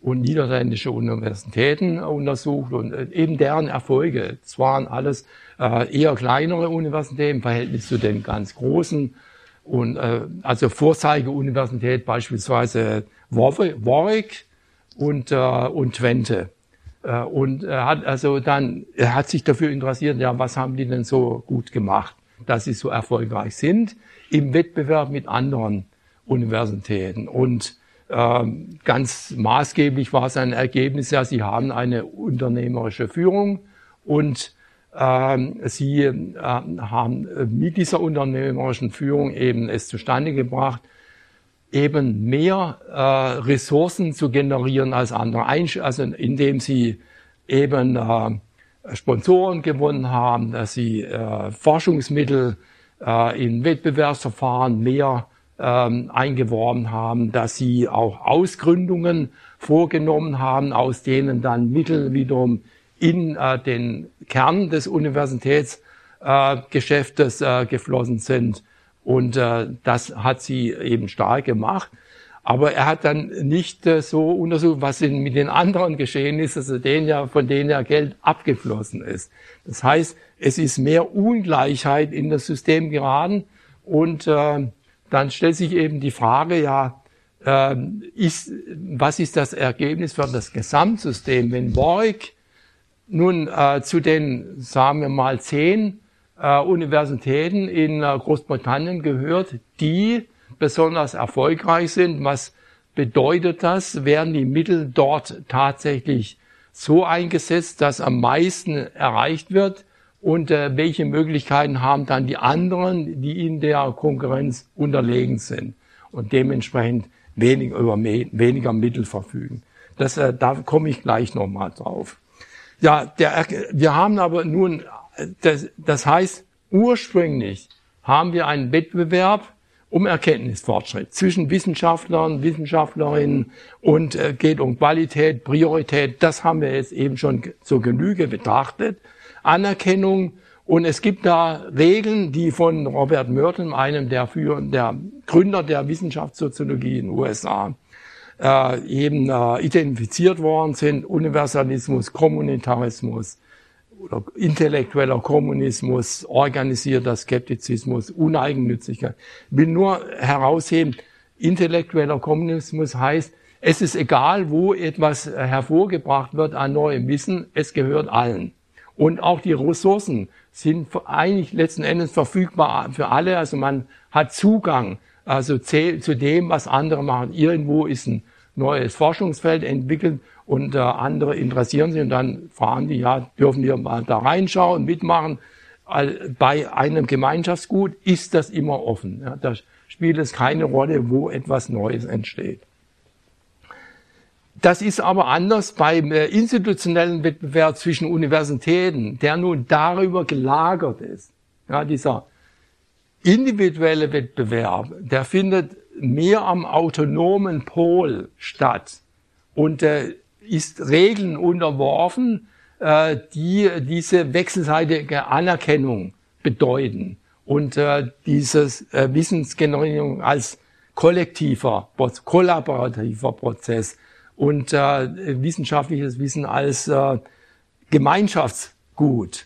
und niederländische Universitäten untersucht und äh, eben deren Erfolge. Es waren alles äh, eher kleinere Universitäten im Verhältnis zu den ganz großen. Und äh, also Vorzeigeuniversität beispielsweise Warwick und, äh, und Twente. Äh, und er hat also dann, er hat sich dafür interessiert, ja, was haben die denn so gut gemacht, dass sie so erfolgreich sind im Wettbewerb mit anderen Universitäten. Und ähm, ganz maßgeblich war sein Ergebnis ja, sie haben eine unternehmerische Führung und ähm, sie äh, haben mit dieser unternehmerischen Führung eben es zustande gebracht, eben mehr äh, Ressourcen zu generieren als andere, also indem sie eben äh, Sponsoren gewonnen haben, dass sie äh, Forschungsmittel äh, in Wettbewerbsverfahren mehr ähm, eingeworben haben, dass sie auch Ausgründungen vorgenommen haben, aus denen dann Mittel wiederum in äh, den Kern des Universitätsgeschäftes äh, geflossen sind und äh, das hat sie eben stark gemacht. Aber er hat dann nicht äh, so untersucht, was in, mit den anderen geschehen ist, also denen ja, von denen ja Geld abgeflossen ist. Das heißt, es ist mehr Ungleichheit in das System geraten und äh, dann stellt sich eben die Frage, ja, äh, ist, was ist das Ergebnis für das Gesamtsystem, wenn Borg nun äh, zu den, sagen wir mal, zehn äh, Universitäten in äh, Großbritannien gehört, die besonders erfolgreich sind. Was bedeutet das? Werden die Mittel dort tatsächlich so eingesetzt, dass am meisten erreicht wird? Und äh, welche Möglichkeiten haben dann die anderen, die in der Konkurrenz unterlegen sind und dementsprechend weniger, über weniger Mittel verfügen? Das, äh, da komme ich gleich nochmal drauf. Ja, der, wir haben aber nun das, das heißt, ursprünglich haben wir einen Wettbewerb um Erkenntnisfortschritt zwischen Wissenschaftlern, Wissenschaftlerinnen und äh, geht um Qualität, Priorität. Das haben wir jetzt eben schon zur Genüge betrachtet. Anerkennung und es gibt da Regeln, die von Robert Merton, einem der, führenden, der Gründer der Wissenschaftssoziologie in den USA, äh, eben äh, identifiziert worden sind. Universalismus, Kommunitarismus, oder intellektueller Kommunismus, organisierter Skeptizismus, Uneigennützigkeit. Ich will nur herausheben, intellektueller Kommunismus heißt, es ist egal, wo etwas hervorgebracht wird an neuem Wissen, es gehört allen. Und auch die Ressourcen sind eigentlich letzten Endes verfügbar für alle. Also man hat Zugang also zu dem, was andere machen. Irgendwo ist ein neues Forschungsfeld entwickelt und äh, andere interessieren sich und dann fragen die, ja, dürfen wir mal da reinschauen, mitmachen. Bei einem Gemeinschaftsgut ist das immer offen. Ja, da spielt es keine Rolle, wo etwas Neues entsteht. Das ist aber anders beim äh, institutionellen Wettbewerb zwischen Universitäten, der nun darüber gelagert ist. Ja, dieser individuelle Wettbewerb, der findet mehr am autonomen Pol statt. Und äh, ist Regeln unterworfen, äh, die diese wechselseitige Anerkennung bedeuten und äh, dieses äh, Wissensgenerierung als kollektiver, kollaborativer Prozess und äh, wissenschaftliches Wissen als äh, Gemeinschaftsgut.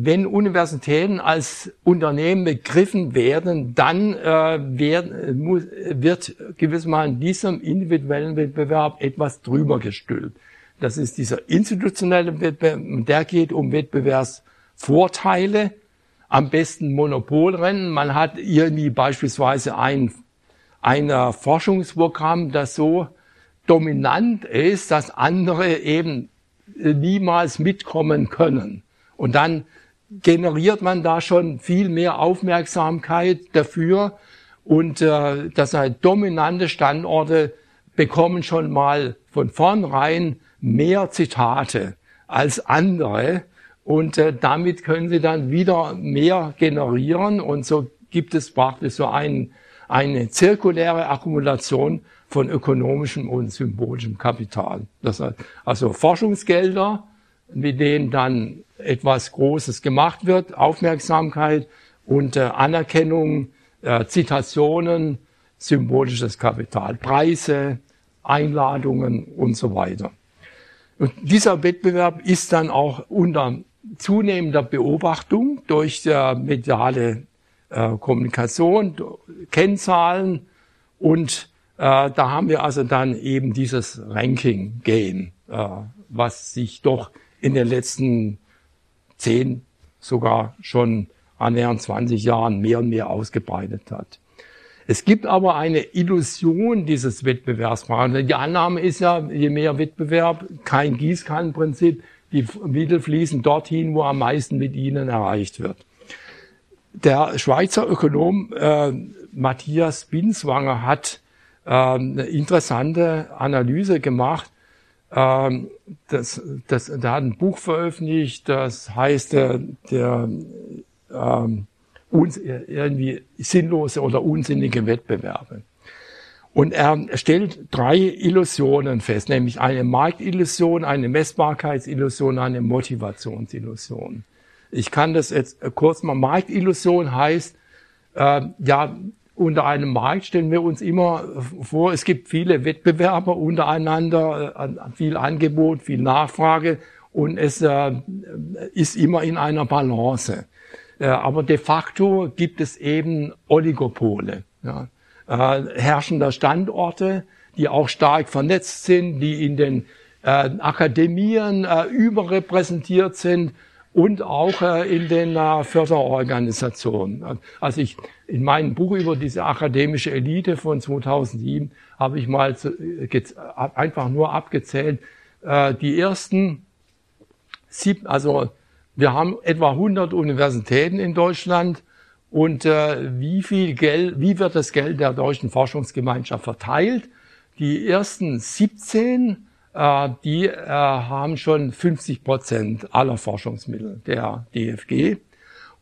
Wenn Universitäten als Unternehmen begriffen werden, dann äh, werden, muss, wird gewissermaßen diesem individuellen Wettbewerb etwas drüber gestülpt. Das ist dieser institutionelle Wettbewerb, der geht um Wettbewerbsvorteile, am besten Monopolrennen. Man hat irgendwie beispielsweise ein, ein Forschungsprogramm, das so dominant ist, dass andere eben niemals mitkommen können. Und dann generiert man da schon viel mehr Aufmerksamkeit dafür. Und äh, das heißt, dominante Standorte bekommen schon mal von vornherein mehr Zitate als andere. Und äh, damit können sie dann wieder mehr generieren. Und so gibt es praktisch so ein, eine zirkuläre Akkumulation von ökonomischem und symbolischem Kapital. Das heißt, also Forschungsgelder, mit denen dann etwas Großes gemacht wird, Aufmerksamkeit und äh, Anerkennung, äh, Zitationen, symbolisches Kapital, Preise, Einladungen und so weiter. Und dieser Wettbewerb ist dann auch unter zunehmender Beobachtung durch äh, mediale äh, Kommunikation, Kennzahlen und äh, da haben wir also dann eben dieses Ranking-Game, äh, was sich doch in den letzten zehn, sogar schon annähernd 20 Jahren mehr und mehr ausgebreitet hat. Es gibt aber eine Illusion dieses Wettbewerbs. Die Annahme ist ja, je mehr Wettbewerb, kein Gießkannenprinzip, die Mittel fließen dorthin, wo am meisten mit ihnen erreicht wird. Der Schweizer Ökonom äh, Matthias Binswanger hat äh, eine interessante Analyse gemacht. Ähm, das, das, der hat ein Buch veröffentlicht, das heißt der, der ähm, uns, irgendwie sinnlose oder unsinnige Wettbewerbe. Und er stellt drei Illusionen fest, nämlich eine Marktillusion, eine Messbarkeitsillusion, eine Motivationsillusion. Ich kann das jetzt kurz mal. Marktillusion heißt, äh, ja, unter einem Markt stellen wir uns immer vor, es gibt viele Wettbewerber untereinander, äh, viel Angebot, viel Nachfrage und es äh, ist immer in einer Balance. Äh, aber de facto gibt es eben Oligopole. Ja herrschender Standorte, die auch stark vernetzt sind, die in den Akademien überrepräsentiert sind und auch äh, in den äh, Förderorganisationen. Also ich in meinem Buch über diese akademische Elite von 2007 habe ich mal äh, einfach nur abgezählt, äh, die ersten sieb, also wir haben etwa 100 Universitäten in Deutschland und wie viel Geld, wie wird das Geld der deutschen Forschungsgemeinschaft verteilt? Die ersten 17, äh, die äh, haben schon 50 Prozent aller Forschungsmittel der DFG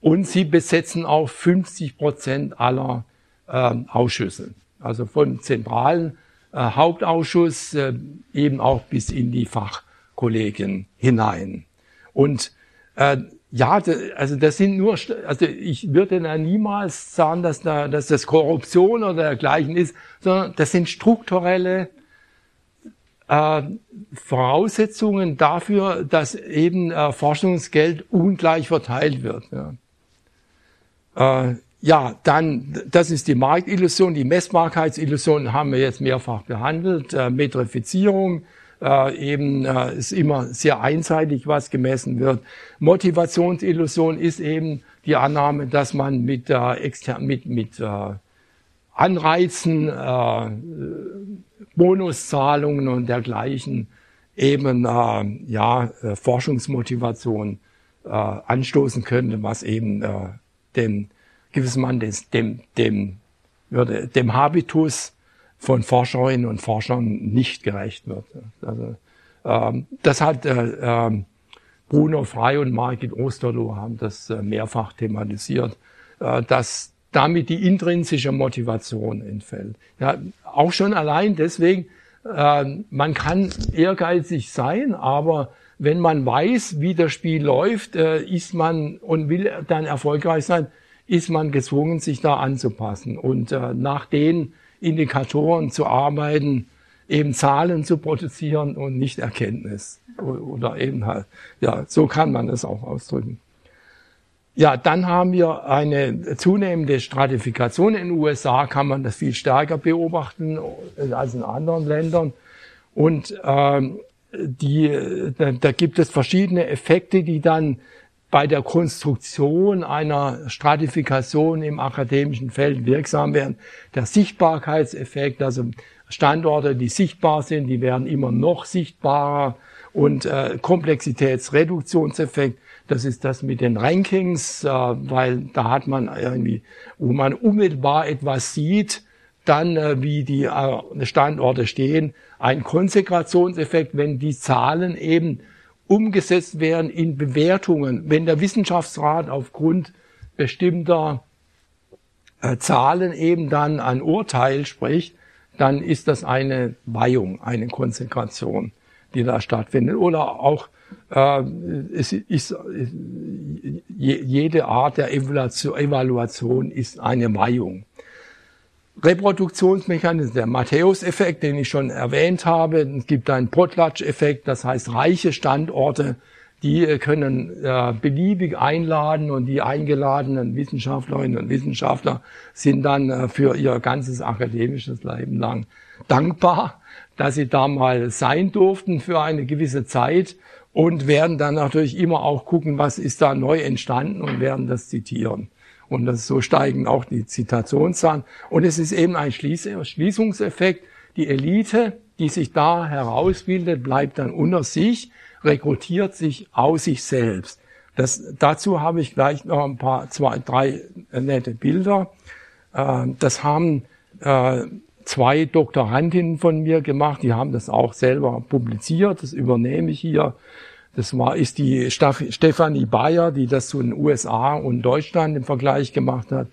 und sie besetzen auch 50 Prozent aller äh, Ausschüsse, also von zentralen äh, Hauptausschuss äh, eben auch bis in die Fachkollegien hinein. Und äh, ja, also das sind nur, also ich würde da niemals sagen, dass, da, dass das Korruption oder dergleichen ist, sondern das sind strukturelle äh, Voraussetzungen dafür, dass eben äh, Forschungsgeld ungleich verteilt wird. Ja. Äh, ja, dann, das ist die Marktillusion, die Messbarkeitsillusion haben wir jetzt mehrfach behandelt, äh, Metrifizierung, äh, eben äh, ist immer sehr einseitig, was gemessen wird. Motivationsillusion ist eben die Annahme, dass man mit, äh, exter mit, mit äh, Anreizen, äh, Bonuszahlungen und dergleichen eben äh, ja äh, Forschungsmotivation äh, anstoßen könnte, was eben äh, dem gewissen Mann des, dem dem würde dem Habitus von Forscherinnen und Forschern nicht gerecht wird. Also, ähm, das hat äh, äh, Bruno Frey und Margit Osterloh haben das äh, mehrfach thematisiert, äh, dass damit die intrinsische Motivation entfällt. Ja, auch schon allein deswegen, äh, man kann ehrgeizig sein, aber wenn man weiß, wie das Spiel läuft, äh, ist man und will dann erfolgreich sein, ist man gezwungen, sich da anzupassen und äh, nach den Indikatoren zu arbeiten, eben Zahlen zu produzieren und nicht Erkenntnis. Oder eben halt, ja, so kann man es auch ausdrücken. Ja, dann haben wir eine zunehmende Stratifikation. In den USA kann man das viel stärker beobachten als in anderen Ländern. Und ähm, die, da, da gibt es verschiedene Effekte, die dann bei der Konstruktion einer Stratifikation im akademischen Feld wirksam werden. Der Sichtbarkeitseffekt, also Standorte, die sichtbar sind, die werden immer noch sichtbarer und äh, Komplexitätsreduktionseffekt, das ist das mit den Rankings, äh, weil da hat man irgendwie, wo man unmittelbar etwas sieht, dann äh, wie die äh, Standorte stehen, ein Konsekrationseffekt, wenn die Zahlen eben umgesetzt werden in Bewertungen. Wenn der Wissenschaftsrat aufgrund bestimmter Zahlen eben dann ein Urteil spricht, dann ist das eine Weihung, eine Konsekration, die da stattfindet. Oder auch äh, es ist, jede Art der Evaluation ist eine Weihung. Reproduktionsmechanismus, der Matthäus-Effekt, den ich schon erwähnt habe. Es gibt einen Potlatch-Effekt, das heißt reiche Standorte, die können äh, beliebig einladen und die eingeladenen Wissenschaftlerinnen und Wissenschaftler sind dann äh, für ihr ganzes akademisches Leben lang dankbar, dass sie da mal sein durften für eine gewisse Zeit und werden dann natürlich immer auch gucken, was ist da neu entstanden und werden das zitieren. Und das, so steigen auch die Zitationszahlen. Und es ist eben ein Schließungseffekt. Die Elite, die sich da herausbildet, bleibt dann unter sich, rekrutiert sich aus sich selbst. Das, dazu habe ich gleich noch ein paar, zwei, drei nette Bilder. Äh, das haben äh, zwei Doktorandinnen von mir gemacht, die haben das auch selber publiziert, das übernehme ich hier. Das war, ist die Stefanie Bayer, die das zu den USA und Deutschland im Vergleich gemacht hat.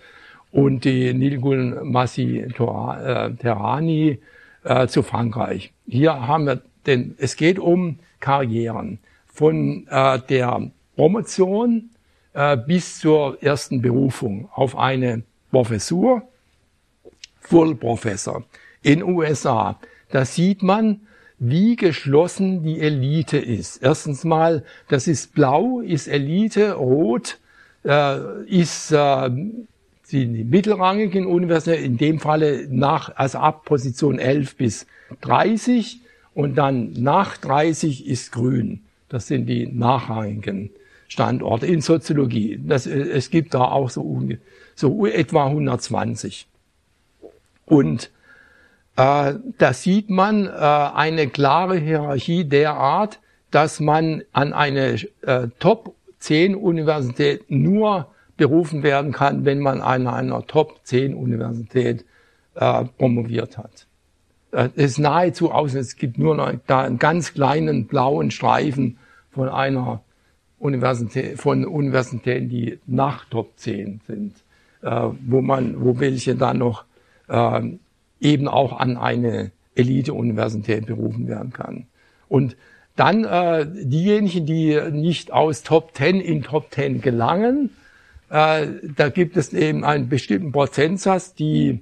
Und die Nilgul Massi Terani äh, zu Frankreich. Hier haben wir denn, es geht um Karrieren. Von äh, der Promotion äh, bis zur ersten Berufung auf eine Professur, Full Professor in USA. Da sieht man, wie geschlossen die Elite ist. Erstens mal, das ist blau, ist Elite, rot äh, ist äh, die mittelrangigen Universitäten, in dem Falle nach, also ab Position 11 bis 30 und dann nach 30 ist grün. Das sind die nachrangigen Standorte in Soziologie. Das, äh, es gibt da auch so, so etwa 120. Und äh, da sieht man äh, eine klare Hierarchie derart, dass man an eine äh, Top 10 Universität nur berufen werden kann, wenn man an einer Top 10 Universität äh, promoviert hat. Es ist nahezu aus, es gibt nur noch da einen ganz kleinen blauen Streifen von einer Universität, von Universitäten, die nach Top 10 sind, äh, wo man, wo welche dann noch äh, eben auch an eine Elite-Universität berufen werden kann. Und dann äh, diejenigen, die nicht aus Top 10 in Top 10 gelangen, äh, da gibt es eben einen bestimmten Prozentsatz, die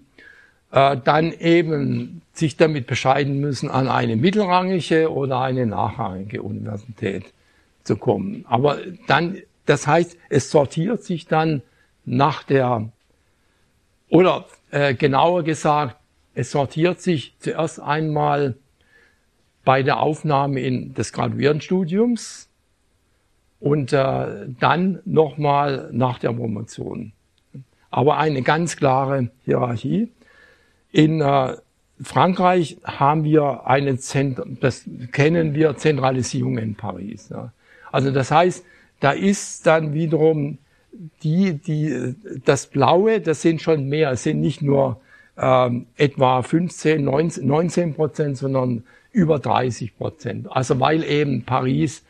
äh, dann eben sich damit bescheiden müssen, an eine mittelrangige oder eine nachrangige Universität zu kommen. Aber dann, das heißt, es sortiert sich dann nach der, oder äh, genauer gesagt, es sortiert sich zuerst einmal bei der Aufnahme in des Graduiertenstudiums und äh, dann nochmal nach der Promotion. Aber eine ganz klare Hierarchie. In äh, Frankreich haben wir eine, Zent das kennen wir, Zentralisierung in Paris. Ja. Also das heißt, da ist dann wiederum die, die, das Blaue, das sind schon mehr, es sind nicht nur ähm, etwa 15, 19, 19 Prozent, sondern über 30 Prozent. Also weil eben Paris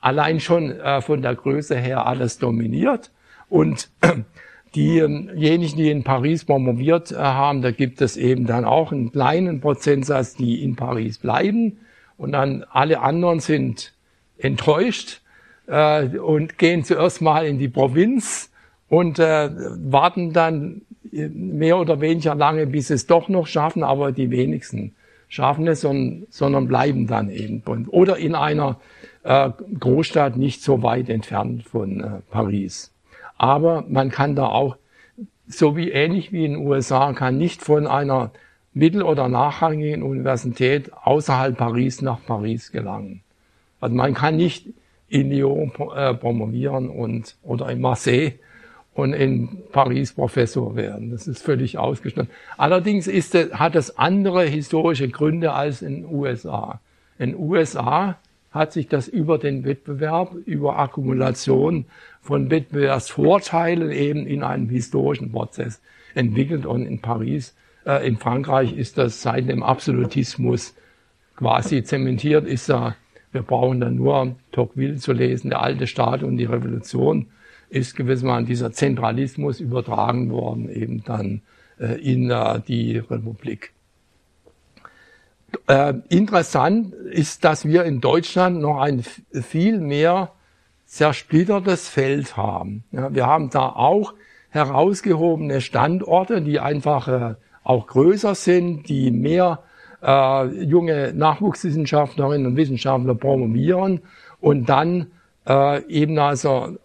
allein schon äh, von der Größe her alles dominiert und diejenigen, die in Paris promoviert äh, haben, da gibt es eben dann auch einen kleinen Prozentsatz, die in Paris bleiben und dann alle anderen sind enttäuscht äh, und gehen zuerst mal in die Provinz und äh, warten dann mehr oder weniger lange, bis es doch noch schaffen, aber die wenigsten schaffen es, sondern, sondern bleiben dann eben. Oder in einer äh, Großstadt nicht so weit entfernt von äh, Paris. Aber man kann da auch, so wie ähnlich wie in den USA, kann nicht von einer mittel- oder nachrangigen Universität außerhalb Paris nach Paris gelangen. Also man kann nicht in Lyon äh, promovieren und, oder in Marseille und in Paris Professor werden. Das ist völlig ausgeschlossen. Allerdings ist, hat es andere historische Gründe als in den USA. In den USA hat sich das über den Wettbewerb, über Akkumulation von Wettbewerbsvorteilen eben in einem historischen Prozess entwickelt. Und in Paris, äh, in Frankreich ist das seit dem Absolutismus quasi zementiert, ist da, wir brauchen dann nur Tocqueville zu lesen, der alte Staat und die Revolution ist gewissermaßen dieser Zentralismus übertragen worden eben dann äh, in äh, die Republik. Äh, interessant ist, dass wir in Deutschland noch ein viel mehr zersplittertes Feld haben. Ja, wir haben da auch herausgehobene Standorte, die einfach äh, auch größer sind, die mehr äh, junge Nachwuchswissenschaftlerinnen und Wissenschaftler promovieren und dann äh, eben also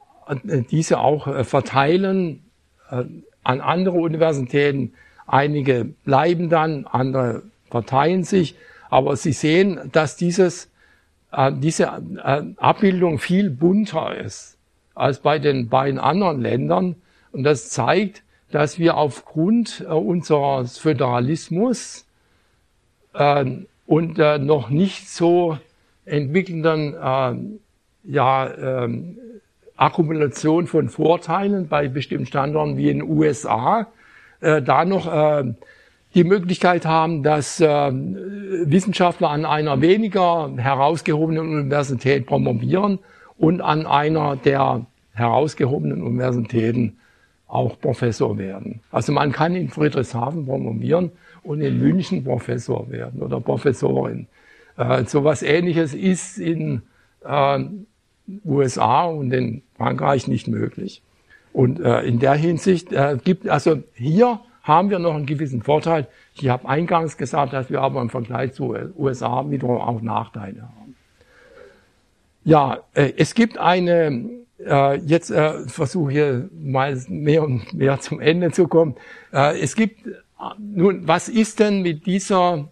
diese auch äh, verteilen äh, an andere Universitäten. Einige bleiben dann, andere verteilen sich. Aber Sie sehen, dass dieses, diese Abbildung viel bunter ist als bei den beiden anderen Ländern. Und das zeigt, dass wir aufgrund unseres Föderalismus und noch nicht so entwickelnden ja, ähm, Akkumulation von Vorteilen bei bestimmten Standorten wie in den USA, äh, da noch äh, die Möglichkeit haben, dass äh, Wissenschaftler an einer weniger herausgehobenen Universität promovieren und an einer der herausgehobenen Universitäten auch Professor werden. Also man kann in Friedrichshafen promovieren und in München Professor werden oder Professorin. Äh, so was Ähnliches ist in äh, USA und in Frankreich nicht möglich. Und äh, in der Hinsicht äh, gibt also hier haben wir noch einen gewissen Vorteil. Ich habe eingangs gesagt, dass wir aber im Vergleich zu USA wiederum auch Nachteile haben. Ja, äh, es gibt eine, äh, jetzt äh, versuche hier mal mehr und mehr zum Ende zu kommen. Äh, es gibt, äh, nun, was ist denn mit dieser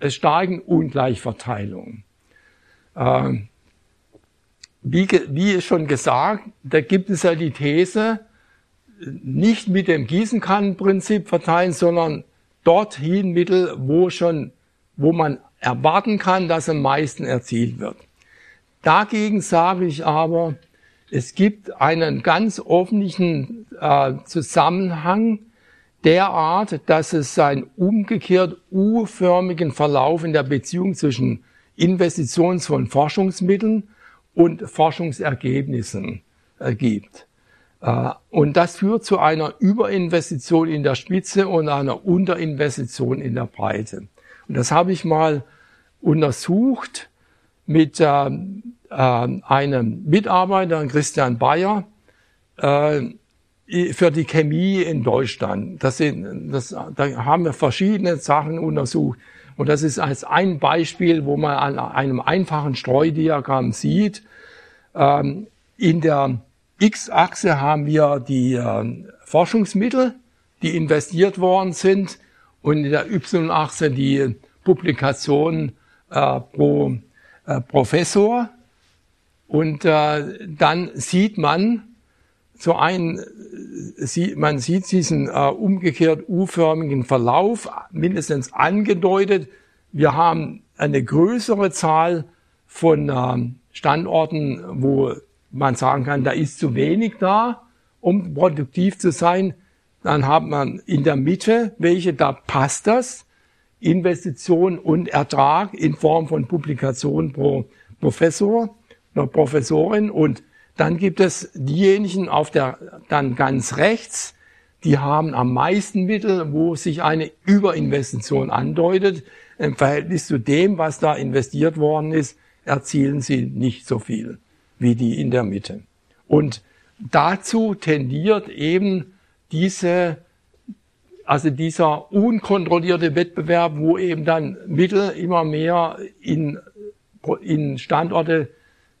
äh, starken Ungleichverteilung? Äh, wie, wie schon gesagt, da gibt es ja die These, nicht mit dem Gießenkannenprinzip verteilen, sondern dorthin Mittel, wo schon, wo man erwarten kann, dass am meisten erzielt wird. Dagegen sage ich aber, es gibt einen ganz offenen äh, Zusammenhang derart, dass es einen umgekehrt U-förmigen Verlauf in der Beziehung zwischen Investitions- von Forschungsmitteln und Forschungsergebnissen äh, gibt. Äh, und das führt zu einer Überinvestition in der Spitze und einer Unterinvestition in der Breite. Und das habe ich mal untersucht mit äh, einem Mitarbeiter, Christian Bayer, äh, für die Chemie in Deutschland. Das sind, das, da haben wir verschiedene Sachen untersucht. Und das ist als ein Beispiel, wo man an einem einfachen Streudiagramm sieht, ähm, in der X-Achse haben wir die äh, Forschungsmittel, die investiert worden sind und in der Y-Achse die Publikationen äh, pro äh, Professor. Und äh, dann sieht man so ein, sieht, man sieht diesen äh, umgekehrt U-förmigen Verlauf mindestens angedeutet. Wir haben eine größere Zahl von äh, Standorten, wo man sagen kann, da ist zu wenig da, um produktiv zu sein. Dann hat man in der Mitte welche, da passt das. Investition und Ertrag in Form von Publikation pro Professor oder Professorin. Und dann gibt es diejenigen auf der, dann ganz rechts, die haben am meisten Mittel, wo sich eine Überinvestition andeutet im Verhältnis zu dem, was da investiert worden ist erzielen sie nicht so viel wie die in der Mitte. Und dazu tendiert eben diese, also dieser unkontrollierte Wettbewerb, wo eben dann Mittel immer mehr in, in Standorte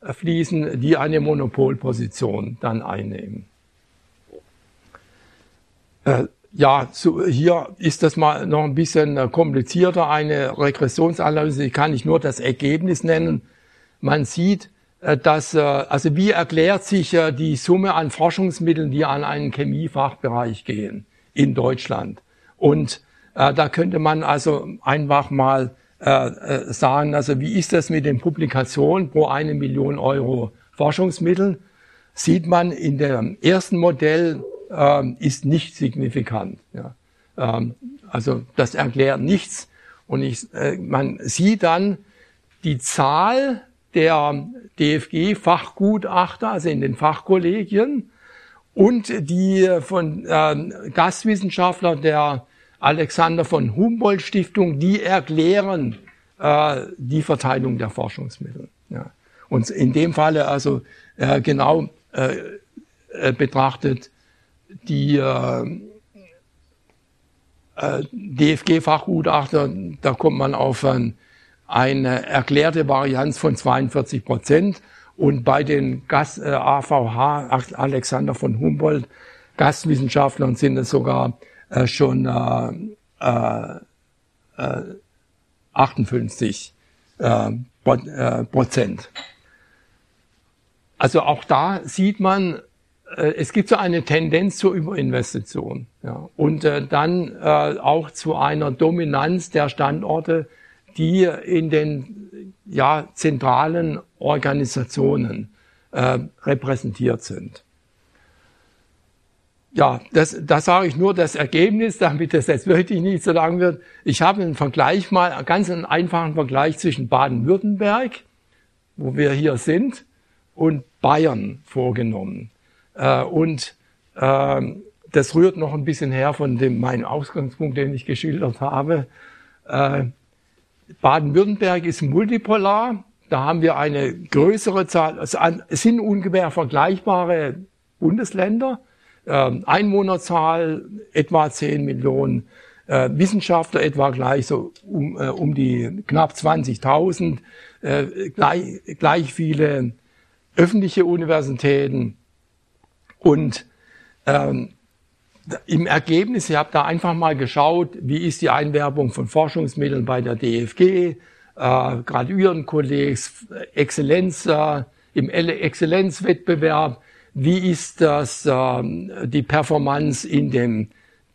fließen, die eine Monopolposition dann einnehmen. Äh, ja, so, hier ist das mal noch ein bisschen komplizierter. Eine Regressionsanalyse kann ich nur das Ergebnis nennen. Man sieht, äh, dass, äh, also wie erklärt sich äh, die Summe an Forschungsmitteln, die an einen Chemiefachbereich gehen in Deutschland? Und äh, da könnte man also einfach mal äh, sagen, also wie ist das mit den Publikationen pro eine Million Euro Forschungsmittel? Sieht man in dem ersten Modell äh, ist nicht signifikant. Ja. Ähm, also das erklärt nichts. Und ich, äh, man sieht dann die Zahl der DFG-Fachgutachter, also in den Fachkollegien, und die von äh, Gastwissenschaftler der Alexander von Humboldt Stiftung, die erklären äh, die Verteilung der Forschungsmittel. Ja. Und in dem Falle also äh, genau äh, äh betrachtet die äh, äh DFG-Fachgutachter, da kommt man auf ein eine erklärte Varianz von 42 Prozent. Und bei den Gast, äh, AVH, Alexander von Humboldt, Gastwissenschaftlern sind es sogar äh, schon äh, äh, 58 äh, äh, Prozent. Also auch da sieht man, äh, es gibt so eine Tendenz zur Überinvestition ja, und äh, dann äh, auch zu einer Dominanz der Standorte die in den ja, zentralen Organisationen äh, repräsentiert sind. Ja, das, das sage ich nur das Ergebnis, damit das jetzt wirklich nicht so lang wird. Ich habe einen Vergleich mal, einen ganz einfachen Vergleich zwischen Baden-Württemberg, wo wir hier sind, und Bayern vorgenommen. Äh, und äh, das rührt noch ein bisschen her von dem meinen Ausgangspunkt, den ich geschildert habe. Äh, Baden-Württemberg ist multipolar. Da haben wir eine größere Zahl, es sind ungefähr vergleichbare Bundesländer. Ähm, Einwohnerzahl etwa 10 Millionen, äh, Wissenschaftler etwa gleich so um, äh, um die knapp 20.000, äh, gleich, gleich viele öffentliche Universitäten. Und ähm, im Ergebnis, ich habe da einfach mal geschaut, wie ist die Einwerbung von Forschungsmitteln bei der DFG, äh, Graduiertenkollegs, Exzellenz, äh, im Exzellenzwettbewerb, wie ist das äh, die Performance in dem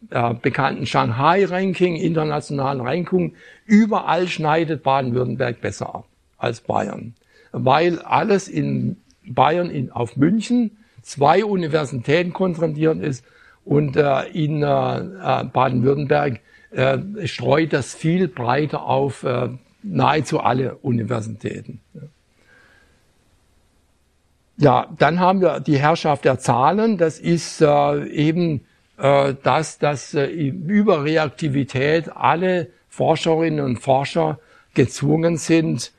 äh, bekannten Shanghai-Ranking, internationalen Ranking. Überall schneidet Baden-Württemberg besser ab als Bayern, weil alles in Bayern in, auf München zwei Universitäten konzentriert ist und äh, in äh, äh, Baden-Württemberg äh, streut das viel breiter auf äh, nahezu alle Universitäten. Ja, dann haben wir die Herrschaft der Zahlen. Das ist äh, eben äh, das, dass äh, über Reaktivität alle Forscherinnen und Forscher gezwungen sind,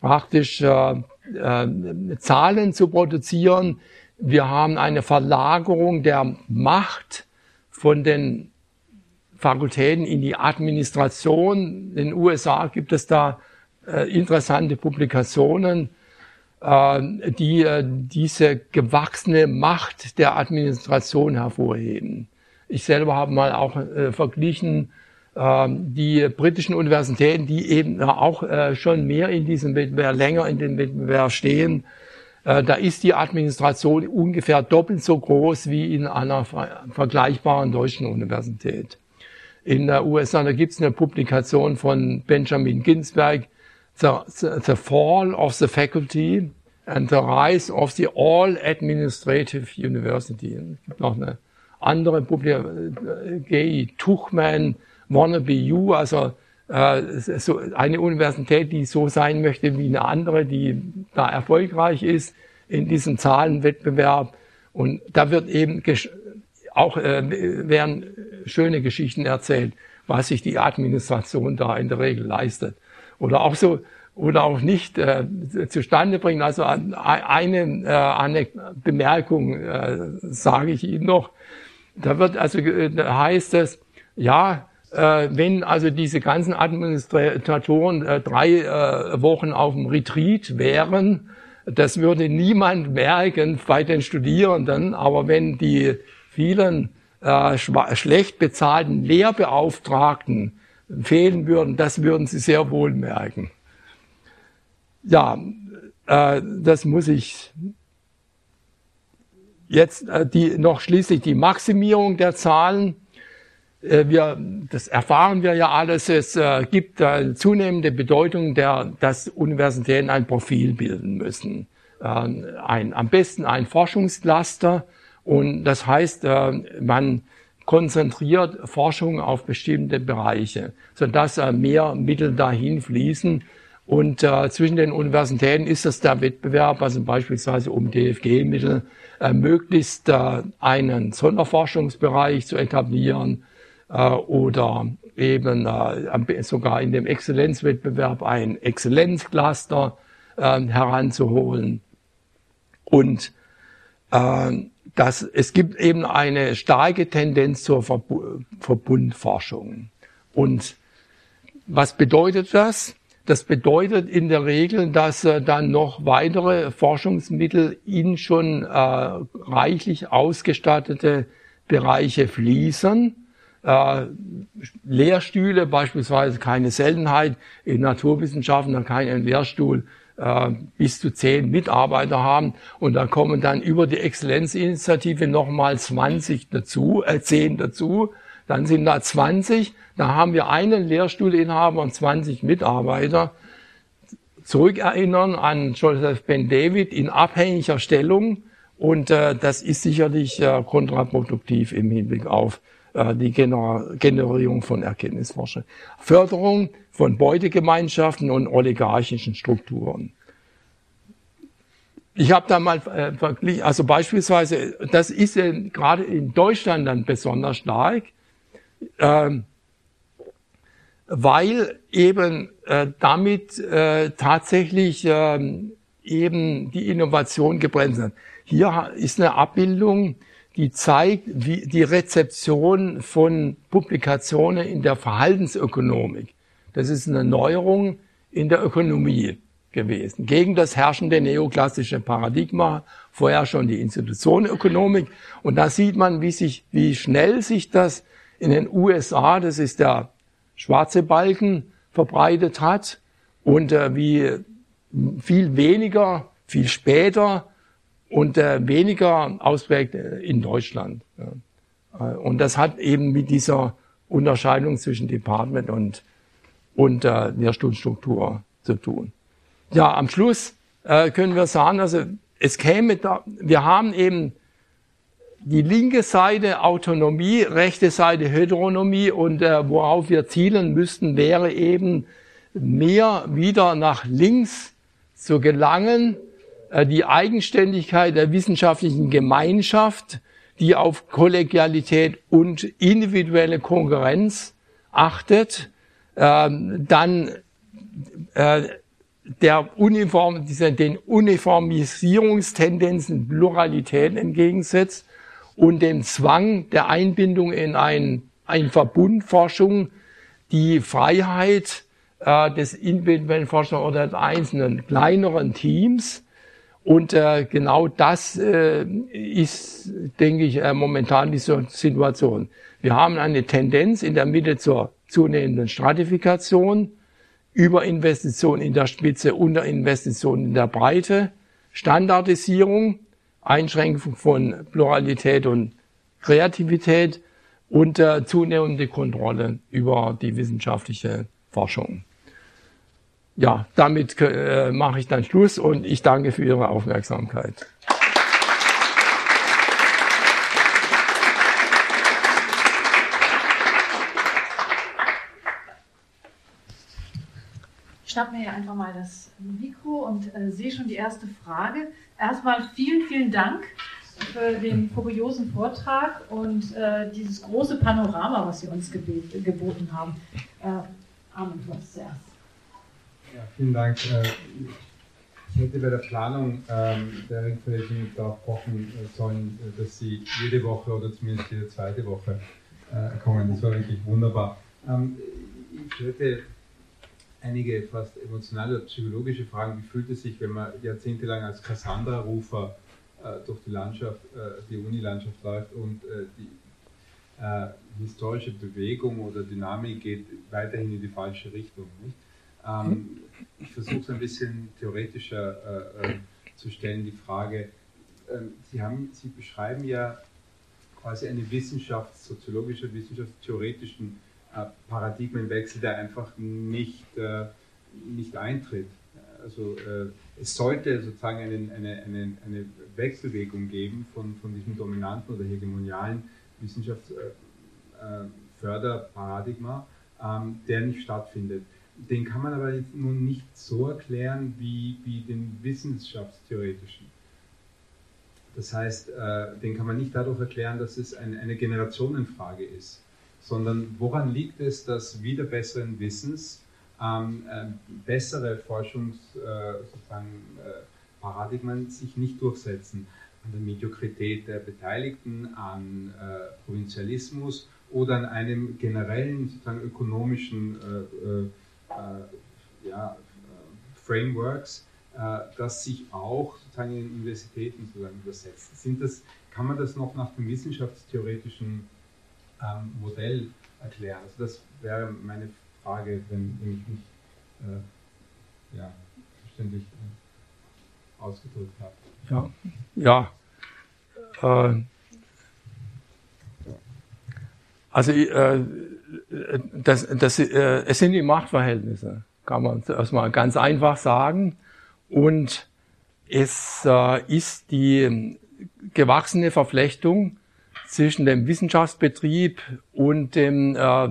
praktisch äh, äh, Zahlen zu produzieren, wir haben eine Verlagerung der Macht von den Fakultäten in die Administration. In den USA gibt es da äh, interessante Publikationen, die äh, diese gewachsene Macht der Administration hervorheben. Ich selber habe mal auch äh, verglichen äh, die britischen Universitäten, die eben auch äh, schon mehr in diesem Wettbewerb, länger in dem Wettbewerb stehen, da ist die Administration ungefähr doppelt so groß wie in einer vergleichbaren deutschen Universität. In der USA, da gibt es eine Publikation von Benjamin Ginsberg, the, the Fall of the Faculty and the Rise of the All Administrative University. Es gibt noch eine andere Publikation, äh, G. Tuchman, Wannabe You, also äh, so eine Universität, die so sein möchte wie eine andere, die da erfolgreich ist in diesem Zahlenwettbewerb. Und da wird eben auch äh, werden schöne Geschichten erzählt, was sich die Administration da in der Regel leistet. Oder auch so oder auch nicht äh, zustande bringen. Also eine, äh, eine Bemerkung äh, sage ich Ihnen noch. Da wird also da heißt es, ja, äh, wenn also diese ganzen Administratoren äh, drei äh, Wochen auf dem Retreat wären, das würde niemand merken bei den Studierenden, aber wenn die vielen äh, schlecht bezahlten Lehrbeauftragten fehlen würden, das würden sie sehr wohl merken. Ja, äh, das muss ich jetzt äh, die noch schließlich die Maximierung der Zahlen. Äh, wir, das erfahren wir ja alles. Es äh, gibt äh, zunehmende Bedeutung, der, dass Universitäten ein Profil bilden müssen. Äh, ein, am besten ein Forschungscluster. Und das heißt, äh, man konzentriert Forschung auf bestimmte Bereiche, sodass mehr Mittel dahin fließen. Und äh, zwischen den Universitäten ist das der Wettbewerb, also beispielsweise um DFG-Mittel, äh, möglichst äh, einen Sonderforschungsbereich zu etablieren äh, oder eben äh, sogar in dem Exzellenzwettbewerb ein Exzellenzcluster äh, heranzuholen. Und dass es gibt eben eine starke Tendenz zur Verbundforschung. Und was bedeutet das? Das bedeutet in der Regel, dass äh, dann noch weitere Forschungsmittel in schon äh, reichlich ausgestattete Bereiche fließen. Äh, Lehrstühle beispielsweise keine Seltenheit in Naturwissenschaften, dann kein Lehrstuhl äh, bis zu zehn Mitarbeiter haben und da kommen dann über die Exzellenzinitiative nochmal 20 dazu, äh, 10 dazu, dann sind da 20 da haben wir einen Lehrstuhlinhaber und 20 Mitarbeiter. Zurückerinnern an Joseph Ben David in abhängiger Stellung. Und äh, das ist sicherlich äh, kontraproduktiv im Hinblick auf äh, die Gener Generierung von Erkenntnisforschung. Förderung von Beutegemeinschaften und oligarchischen Strukturen. Ich habe da mal äh, verglichen, also beispielsweise, das ist äh, gerade in Deutschland dann besonders stark. Ähm, weil eben äh, damit äh, tatsächlich äh, eben die Innovation gebremst hat. Hier ist eine Abbildung, die zeigt, wie die Rezeption von Publikationen in der Verhaltensökonomik. Das ist eine Neuerung in der Ökonomie gewesen. Gegen das herrschende neoklassische Paradigma, vorher schon die Institutionenökonomik. Und da sieht man, wie sich, wie schnell sich das in den USA, das ist der schwarze Balken verbreitet hat und äh, wie viel weniger, viel später und äh, weniger ausprägt äh, in Deutschland. Äh, und das hat eben mit dieser Unterscheidung zwischen Department und, und äh, Lehrstuhlstruktur zu tun. Ja, am Schluss äh, können wir sagen, also es käme da, wir haben eben die linke Seite Autonomie, rechte Seite Heteronomie und äh, worauf wir zielen müssten, wäre eben mehr wieder nach links zu gelangen, äh, die Eigenständigkeit der wissenschaftlichen Gemeinschaft, die auf Kollegialität und individuelle Konkurrenz achtet, äh, dann äh, der Uniform, den Uniformisierungstendenzen Pluralität entgegensetzt und den Zwang der Einbindung in ein, ein Verbundforschung, die Freiheit äh, des individuellen Forschers oder des einzelnen kleineren Teams. Und äh, genau das äh, ist, denke ich, äh, momentan die Situation. Wir haben eine Tendenz in der Mitte zur zunehmenden Stratifikation, Überinvestition in der Spitze, Unterinvestition in der Breite, Standardisierung Einschränkung von Pluralität und Kreativität und äh, zunehmende Kontrolle über die wissenschaftliche Forschung. Ja, damit äh, mache ich dann Schluss und ich danke für Ihre Aufmerksamkeit. Ich schnapp mir hier einfach mal das Mikro und äh, sehe schon die erste Frage. Erstmal vielen, vielen Dank für den kuriosen Vortrag und äh, dieses große Panorama, was Sie uns geboten haben. Äh, Armin, du hast zuerst. Ja, vielen Dank. Äh, ich hätte bei der Planung ähm, der Ringverlegung darauf pochen äh, sollen, äh, dass Sie jede Woche oder zumindest jede zweite Woche kommen. Das war wirklich wunderbar. Ähm, ich hätte einige fast emotionale oder psychologische Fragen. Wie fühlt es sich, wenn man jahrzehntelang als Cassandra-Rufer durch die Landschaft, die Unilandschaft läuft und die historische Bewegung oder Dynamik geht weiterhin in die falsche Richtung? Ähm, ich versuche es ein bisschen theoretischer äh, äh, zu stellen, die Frage, äh, Sie, haben, Sie beschreiben ja quasi einen wissenschaftssoziologischen, wissenschaftstheoretischen äh, Paradigmenwechsel, der einfach nicht, äh, nicht eintritt. Also äh, es sollte sozusagen einen, eine, eine, eine Wechselwirkung geben von, von diesem dominanten oder hegemonialen Wissenschaftsförderparadigma, ähm, der nicht stattfindet den kann man aber jetzt nun nicht so erklären wie, wie den wissenschaftstheoretischen. Das heißt, äh, den kann man nicht dadurch erklären, dass es ein, eine Generationenfrage ist, sondern woran liegt es, dass wieder besseren Wissens ähm, äh, bessere Forschungsparadigmen äh, sich nicht durchsetzen? An der Mediokrität der Beteiligten, an äh, Provinzialismus oder an einem generellen sozusagen ökonomischen äh, äh, äh, ja, Frameworks, das sich auch sozusagen in Universitäten sozusagen übersetzt. Sind das, kann man das noch nach dem wissenschaftstheoretischen ähm, Modell erklären? Also das wäre meine Frage, wenn, ich mich äh, ja, verständlich äh, ausgedrückt habe. Ja, ja. Äh, also äh, das, das, äh, es sind die Machtverhältnisse, kann man erstmal ganz einfach sagen. Und es äh, ist die gewachsene Verflechtung zwischen dem Wissenschaftsbetrieb und dem äh,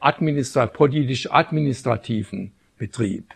administra politisch-administrativen Betrieb.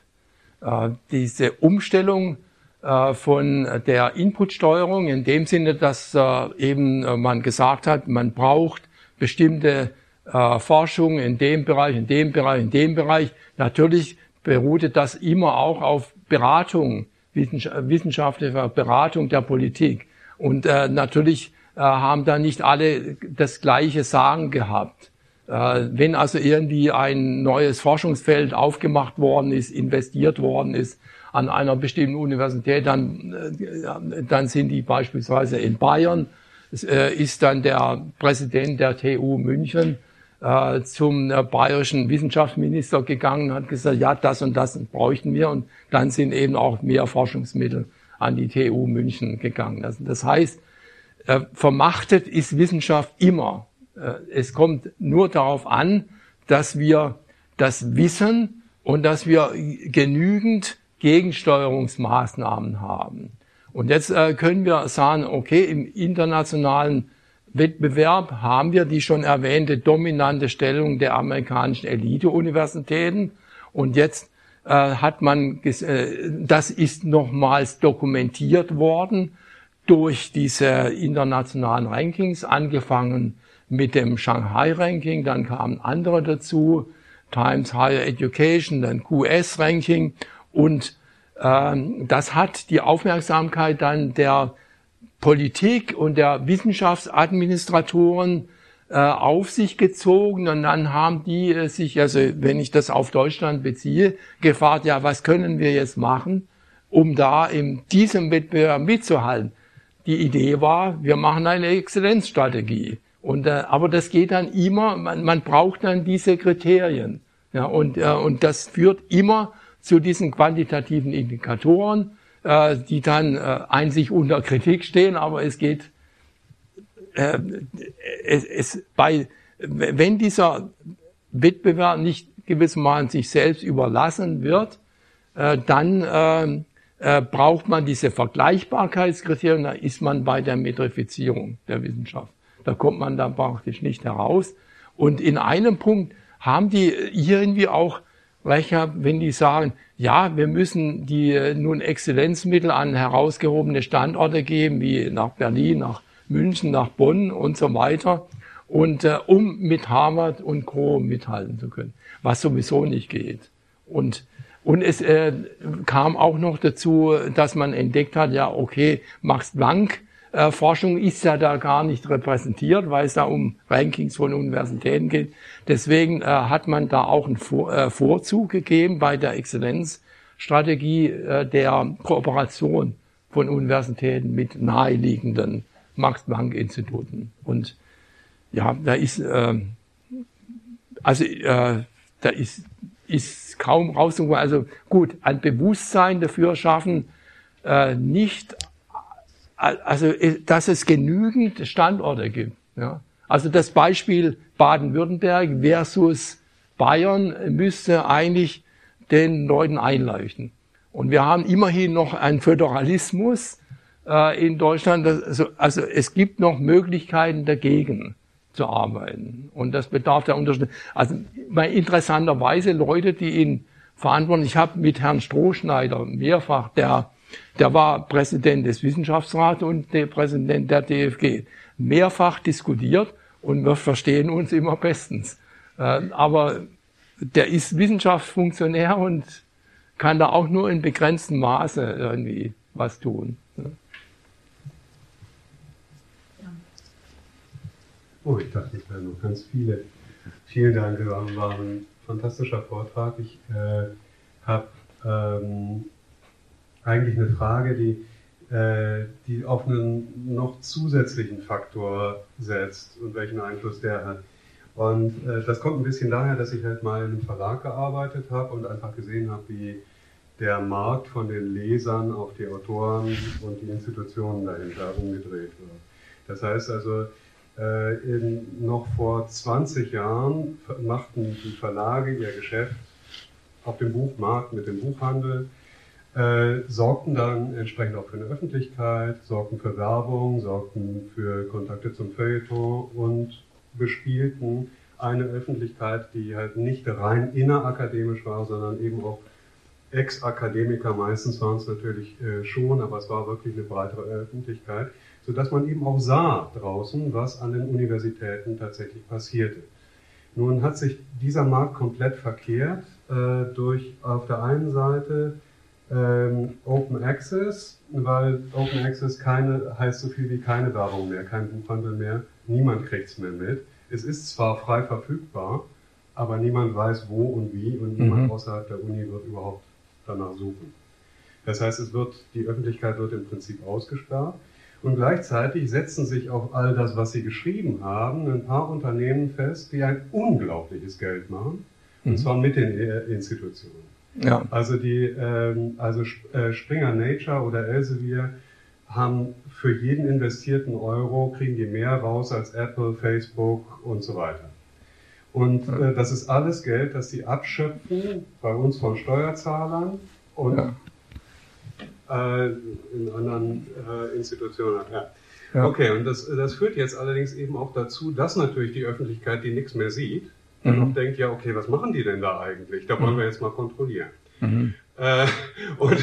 Äh, diese Umstellung äh, von der Inputsteuerung in dem Sinne, dass äh, eben äh, man gesagt hat, man braucht bestimmte äh, Forschung in dem Bereich, in dem Bereich, in dem Bereich. Natürlich beruhte das immer auch auf Beratung, wissenschaftlicher Beratung der Politik. Und äh, natürlich haben da nicht alle das gleiche Sagen gehabt. Äh, wenn also irgendwie ein neues Forschungsfeld aufgemacht worden ist, investiert worden ist an einer bestimmten Universität, dann, äh, dann sind die beispielsweise in Bayern, äh, ist dann der Präsident der TU München äh, zum äh, bayerischen Wissenschaftsminister gegangen und hat gesagt, ja, das und das bräuchten wir. Und dann sind eben auch mehr Forschungsmittel an die TU München gegangen. Das, das heißt, äh, vermachtet ist Wissenschaft immer. Äh, es kommt nur darauf an, dass wir das wissen und dass wir genügend Gegensteuerungsmaßnahmen haben. Und jetzt äh, können wir sagen, okay, im internationalen Wettbewerb haben wir die schon erwähnte dominante Stellung der amerikanischen Elite-Universitäten. Und jetzt hat man, das ist nochmals dokumentiert worden durch diese internationalen Rankings, angefangen mit dem Shanghai-Ranking, dann kamen andere dazu, Times Higher Education, dann QS-Ranking und ähm, das hat die Aufmerksamkeit dann der Politik und der Wissenschaftsadministratoren äh, auf sich gezogen und dann haben die äh, sich, also wenn ich das auf Deutschland beziehe, gefragt, ja, was können wir jetzt machen, um da in diesem Wettbewerb mitzuhalten. Die Idee war, wir machen eine Exzellenzstrategie. Und, äh, aber das geht dann immer, man, man braucht dann diese Kriterien. Ja, und, äh, und das führt immer zu diesen quantitativen Indikatoren äh, die dann äh, einzig unter Kritik stehen, aber es geht, äh, es, es, bei, wenn dieser Wettbewerb nicht gewissermaßen sich selbst überlassen wird, äh, dann äh, äh, braucht man diese Vergleichbarkeitskriterien, da ist man bei der Metrifizierung der Wissenschaft. Da kommt man dann praktisch nicht heraus. Und in einem Punkt haben die irgendwie auch recht wenn die sagen, ja, wir müssen die äh, nun Exzellenzmittel an herausgehobene Standorte geben, wie nach Berlin, nach München, nach Bonn und so weiter, und äh, um mit Harvard und Co. mithalten zu können, was sowieso nicht geht. Und Und es äh, kam auch noch dazu, dass man entdeckt hat, ja, okay, Max Planck äh, Forschung ist ja da gar nicht repräsentiert, weil es da um Rankings von Universitäten geht. Deswegen äh, hat man da auch einen Vor äh, Vorzug gegeben bei der Exzellenzstrategie äh, der Kooperation von Universitäten mit naheliegenden Max-Planck-Instituten. Und ja, da ist, äh, also äh, da ist ist kaum rauszukommen. Also gut, ein Bewusstsein dafür schaffen, äh, nicht, also äh, dass es genügend Standorte gibt. Ja. Also das Beispiel Baden-Württemberg versus Bayern müsste eigentlich den Leuten einleuchten. Und wir haben immerhin noch einen Föderalismus äh, in Deutschland. Also, also es gibt noch Möglichkeiten dagegen zu arbeiten. Und das bedarf der Unterstützung. Also interessanterweise Leute, die ihn verantworten. Ich habe mit Herrn Strohschneider mehrfach, der, der war Präsident des Wissenschaftsrats und der Präsident der DFG, mehrfach diskutiert und wir verstehen uns immer bestens. Äh, aber der ist Wissenschaftsfunktionär und kann da auch nur in begrenztem Maße irgendwie was tun. Oh, ich dachte, ich wäre noch ganz viele. Vielen Dank, das war ein fantastischer Vortrag. Ich äh, habe ähm, eigentlich eine Frage, die, äh, die auf einen noch zusätzlichen Faktor setzt und welchen Einfluss der hat. Und äh, das kommt ein bisschen daher, dass ich halt mal in einem Verlag gearbeitet habe und einfach gesehen habe, wie der Markt von den Lesern auf die Autoren und die Institutionen dahinter umgedreht wird. Das heißt also, in, noch vor 20 Jahren machten die Verlage ihr Geschäft auf dem Buchmarkt mit dem Buchhandel, äh, sorgten dann entsprechend auch für eine Öffentlichkeit, sorgten für Werbung, sorgten für Kontakte zum Feuilleton und bespielten eine Öffentlichkeit, die halt nicht rein innerakademisch war, sondern eben auch Ex-Akademiker, meistens waren es natürlich äh, schon, aber es war wirklich eine breitere Öffentlichkeit sodass man eben auch sah draußen, was an den Universitäten tatsächlich passierte. Nun hat sich dieser Markt komplett verkehrt äh, durch auf der einen Seite ähm, Open Access, weil Open Access keine, heißt so viel wie keine Werbung mehr, kein Buchhandel mehr, niemand kriegt es mehr mit. Es ist zwar frei verfügbar, aber niemand weiß wo und wie und niemand mhm. außerhalb der Uni wird überhaupt danach suchen. Das heißt, es wird, die Öffentlichkeit wird im Prinzip ausgesperrt. Und gleichzeitig setzen sich auf all das, was Sie geschrieben haben, ein paar Unternehmen fest, die ein unglaubliches Geld machen, mhm. und zwar mit den äh, Institutionen. Ja. Also die, ähm, also äh, Springer Nature oder Elsevier haben für jeden investierten Euro kriegen die mehr raus als Apple, Facebook und so weiter. Und äh, das ist alles Geld, das sie abschöpfen bei uns von Steuerzahlern und ja äh, in anderen äh, Institutionen. Ja. ja. Okay, und das, das führt jetzt allerdings eben auch dazu, dass natürlich die Öffentlichkeit, die nichts mehr sieht, dann mhm. auch denkt, ja, okay, was machen die denn da eigentlich? Da wollen mhm. wir jetzt mal kontrollieren. Mhm. Äh, und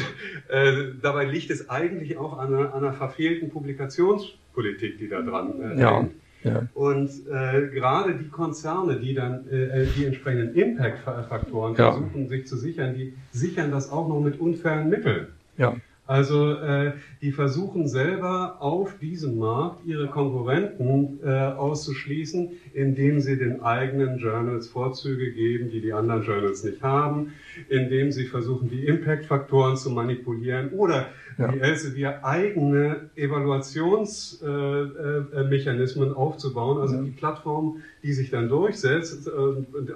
äh, dabei liegt es eigentlich auch an einer, einer verfehlten Publikationspolitik, die da dran äh, ja. hängt. Ja. Und äh, gerade die Konzerne, die dann äh, die entsprechenden Impact-Faktoren ja. versuchen, sich zu sichern, die sichern das auch noch mit unfairen Mitteln. Ja. Also äh, die versuchen selber auf diesem Markt ihre Konkurrenten äh, auszuschließen, indem sie den eigenen Journals Vorzüge geben, die die anderen Journals nicht haben, indem sie versuchen, die Impact-Faktoren zu manipulieren oder ja. wie Elsevier eigene Evaluationsmechanismen äh, äh, aufzubauen, also ja. die Plattform, die sich dann durchsetzt, äh,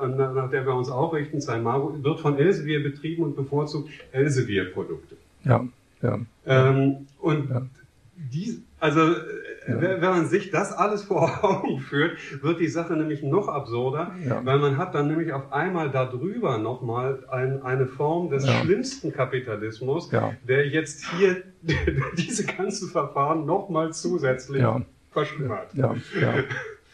nach der wir uns auch richten, Saimago, wird von Elsevier betrieben und bevorzugt Elsevier-Produkte. Ja. Ja. Ähm, und ja. die, also ja. wenn man sich das alles vor Augen führt, wird die Sache nämlich noch absurder, ja. weil man hat dann nämlich auf einmal darüber nochmal ein, eine Form des schlimmsten Kapitalismus, der jetzt hier diese ganzen Verfahren nochmal zusätzlich verschlimmert. Ja, ja.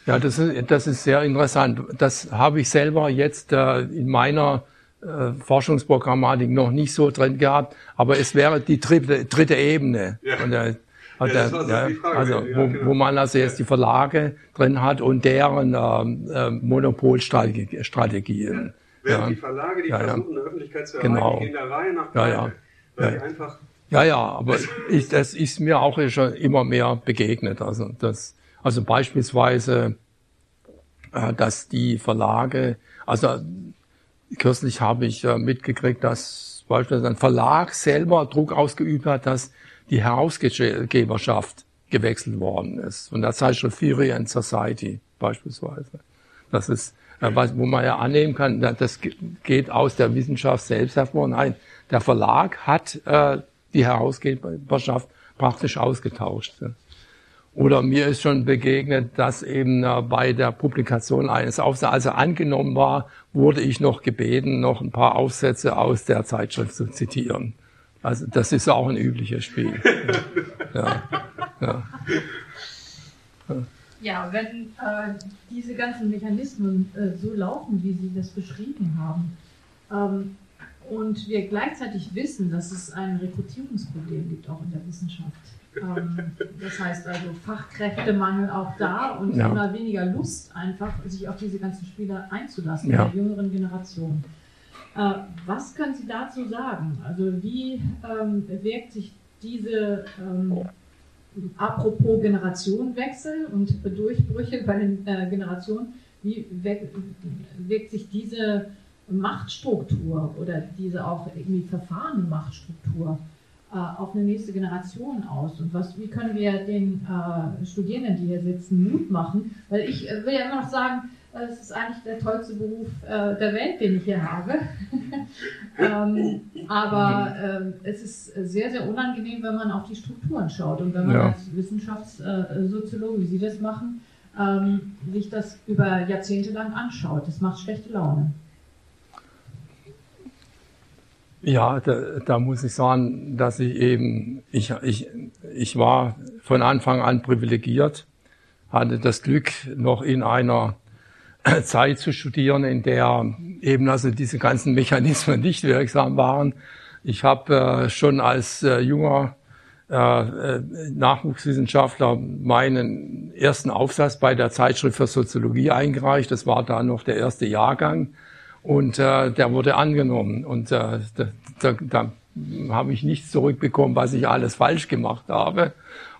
ja das, ist, das ist sehr interessant. Das habe ich selber jetzt äh, in meiner äh, Forschungsprogrammatik noch nicht so drin gehabt, aber es wäre die dritte, dritte Ebene. Ja. Äh, ja, der, so ja, also wo, ja, genau. wo man also jetzt die Verlage drin hat und deren ähm, äh, Monopolstrategien. Während ja. die Verlage, die versuchen, eine Öffentlichkeit zu erreichen, Genau. gehen der Reihe nach Ja, pleite, ja. weil die ja. einfach Ja, ja, aber ich, das ist mir auch schon immer mehr begegnet. Also das, also beispielsweise, äh, dass die Verlage, also kürzlich habe ich äh, mitgekriegt, dass beispielsweise ein Verlag selber Druck ausgeübt hat, dass die Herausgeberschaft gewechselt worden ist. Von der Zeitschrift Theory and Society beispielsweise. Das ist, äh, wo man ja annehmen kann, da- das ge- geht aus der Wissenschaft selbst hervor. Nein, der Verlag hat äh, die Herausgeberschaft praktisch ausgetauscht. Oder mir ist schon begegnet, dass eben bei der Publikation eines Aufsatzes, also angenommen war, wurde ich noch gebeten, noch ein paar Aufsätze aus der Zeitschrift zu zitieren. Also das ist auch ein übliches Spiel. Ja. Ja. Ja, wenn äh, diese ganzen Mechanismen äh, so laufen, wie Sie das beschrieben haben, ähm, und wir gleichzeitig wissen, dass es ein Rekrutierungsproblem gibt, auch in der Wissenschaft. Ähm, das heißt also Fachkräftemangel auch da und Ja. immer weniger Lust, einfach sich auf diese ganzen Spiele einzulassen Ja. in der jüngeren Generation. Äh, was können Sie dazu sagen? Also wie ähm, wirkt sich diese ähm, apropos Generationenwechsel und Durchbrüche bei den äh, Generationen, wie wirkt, wirkt sich diese Machtstruktur oder diese auch irgendwie verfahrene Machtstruktur auf eine nächste Generation aus? Und was, wie können wir den äh, Studierenden, die hier sitzen, Mut machen? Weil ich äh, will ja immer noch sagen, äh, es ist eigentlich der tollste Beruf äh, der Welt, den ich hier habe. ähm, aber ähm, es ist sehr, sehr unangenehm, wenn man auf die Strukturen schaut und wenn man Ja. als Wissenschaftssoziologe, wie Sie das machen, ähm, sich das über Jahrzehnte lang anschaut. Das macht schlechte Laune. Ja, da, da muss ich sagen, dass ich eben, ich, ich, ich war von Anfang an privilegiert, hatte das Glück, noch in einer Zeit zu studieren, in der eben also diese ganzen Mechanismen nicht wirksam waren. Ich habe äh, schon als äh, junger äh, äh, Nachwuchswissenschaftler meinen ersten Aufsatz bei der Zeitschrift für Soziologie eingereicht. Das war da noch der erste Jahrgang und äh, der wurde angenommen. Und äh, da, da, da habe ich nichts zurückbekommen, was ich alles falsch gemacht habe.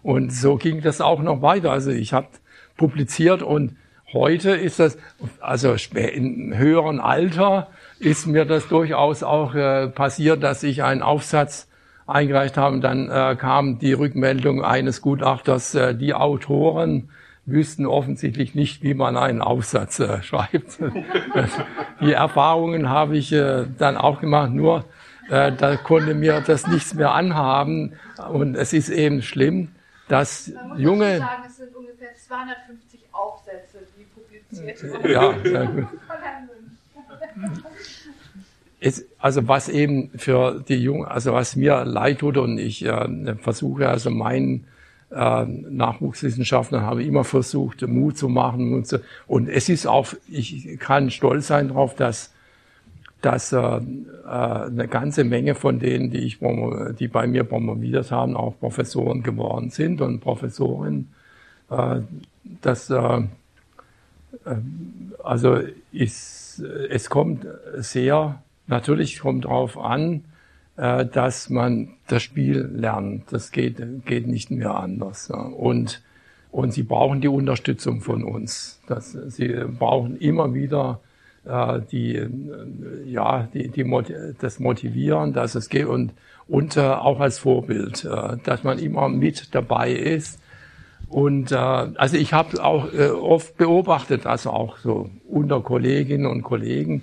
Und so ging das auch noch weiter. Also ich habe publiziert und heute ist das, also in höheren Alter ist mir das durchaus auch äh, passiert, dass ich einen Aufsatz eingereicht habe. Und dann äh, kam die Rückmeldung eines Gutachters, äh, die Autoren wüssten offensichtlich nicht, wie man einen Aufsatz äh, schreibt. die Erfahrungen habe ich äh, dann auch gemacht, nur äh, da konnte mir das nichts mehr anhaben. Und es ist eben schlimm, dass Man junge... sagen, es sind ungefähr 250 Aufsätze, die publiziert wurden. Ja, sehr gut. Es, also was eben für die Jungen, also was mir leid tut und ich äh, versuche also meinen äh, Nachwuchswissenschaftlern habe immer versucht Mut zu machen Mut zu, und es ist auch ich kann stolz sein darauf, dass dass äh, äh, eine ganze Menge von denen, die ich die bei mir promoviert haben, auch Professoren geworden sind und Professorinnen. Äh, das äh, also ist, es kommt sehr, natürlich kommt darauf an, äh, dass man das Spiel lernt. Das geht, geht nicht mehr anders. Und, und sie brauchen die Unterstützung von uns. Das, sie brauchen immer wieder äh, die, äh, ja, die, die, das Motivieren, dass es geht und, und äh, auch als Vorbild, äh, dass man immer mit dabei ist. Und äh, also ich habe auch oft beobachtet, also auch so unter Kolleginnen und Kollegen,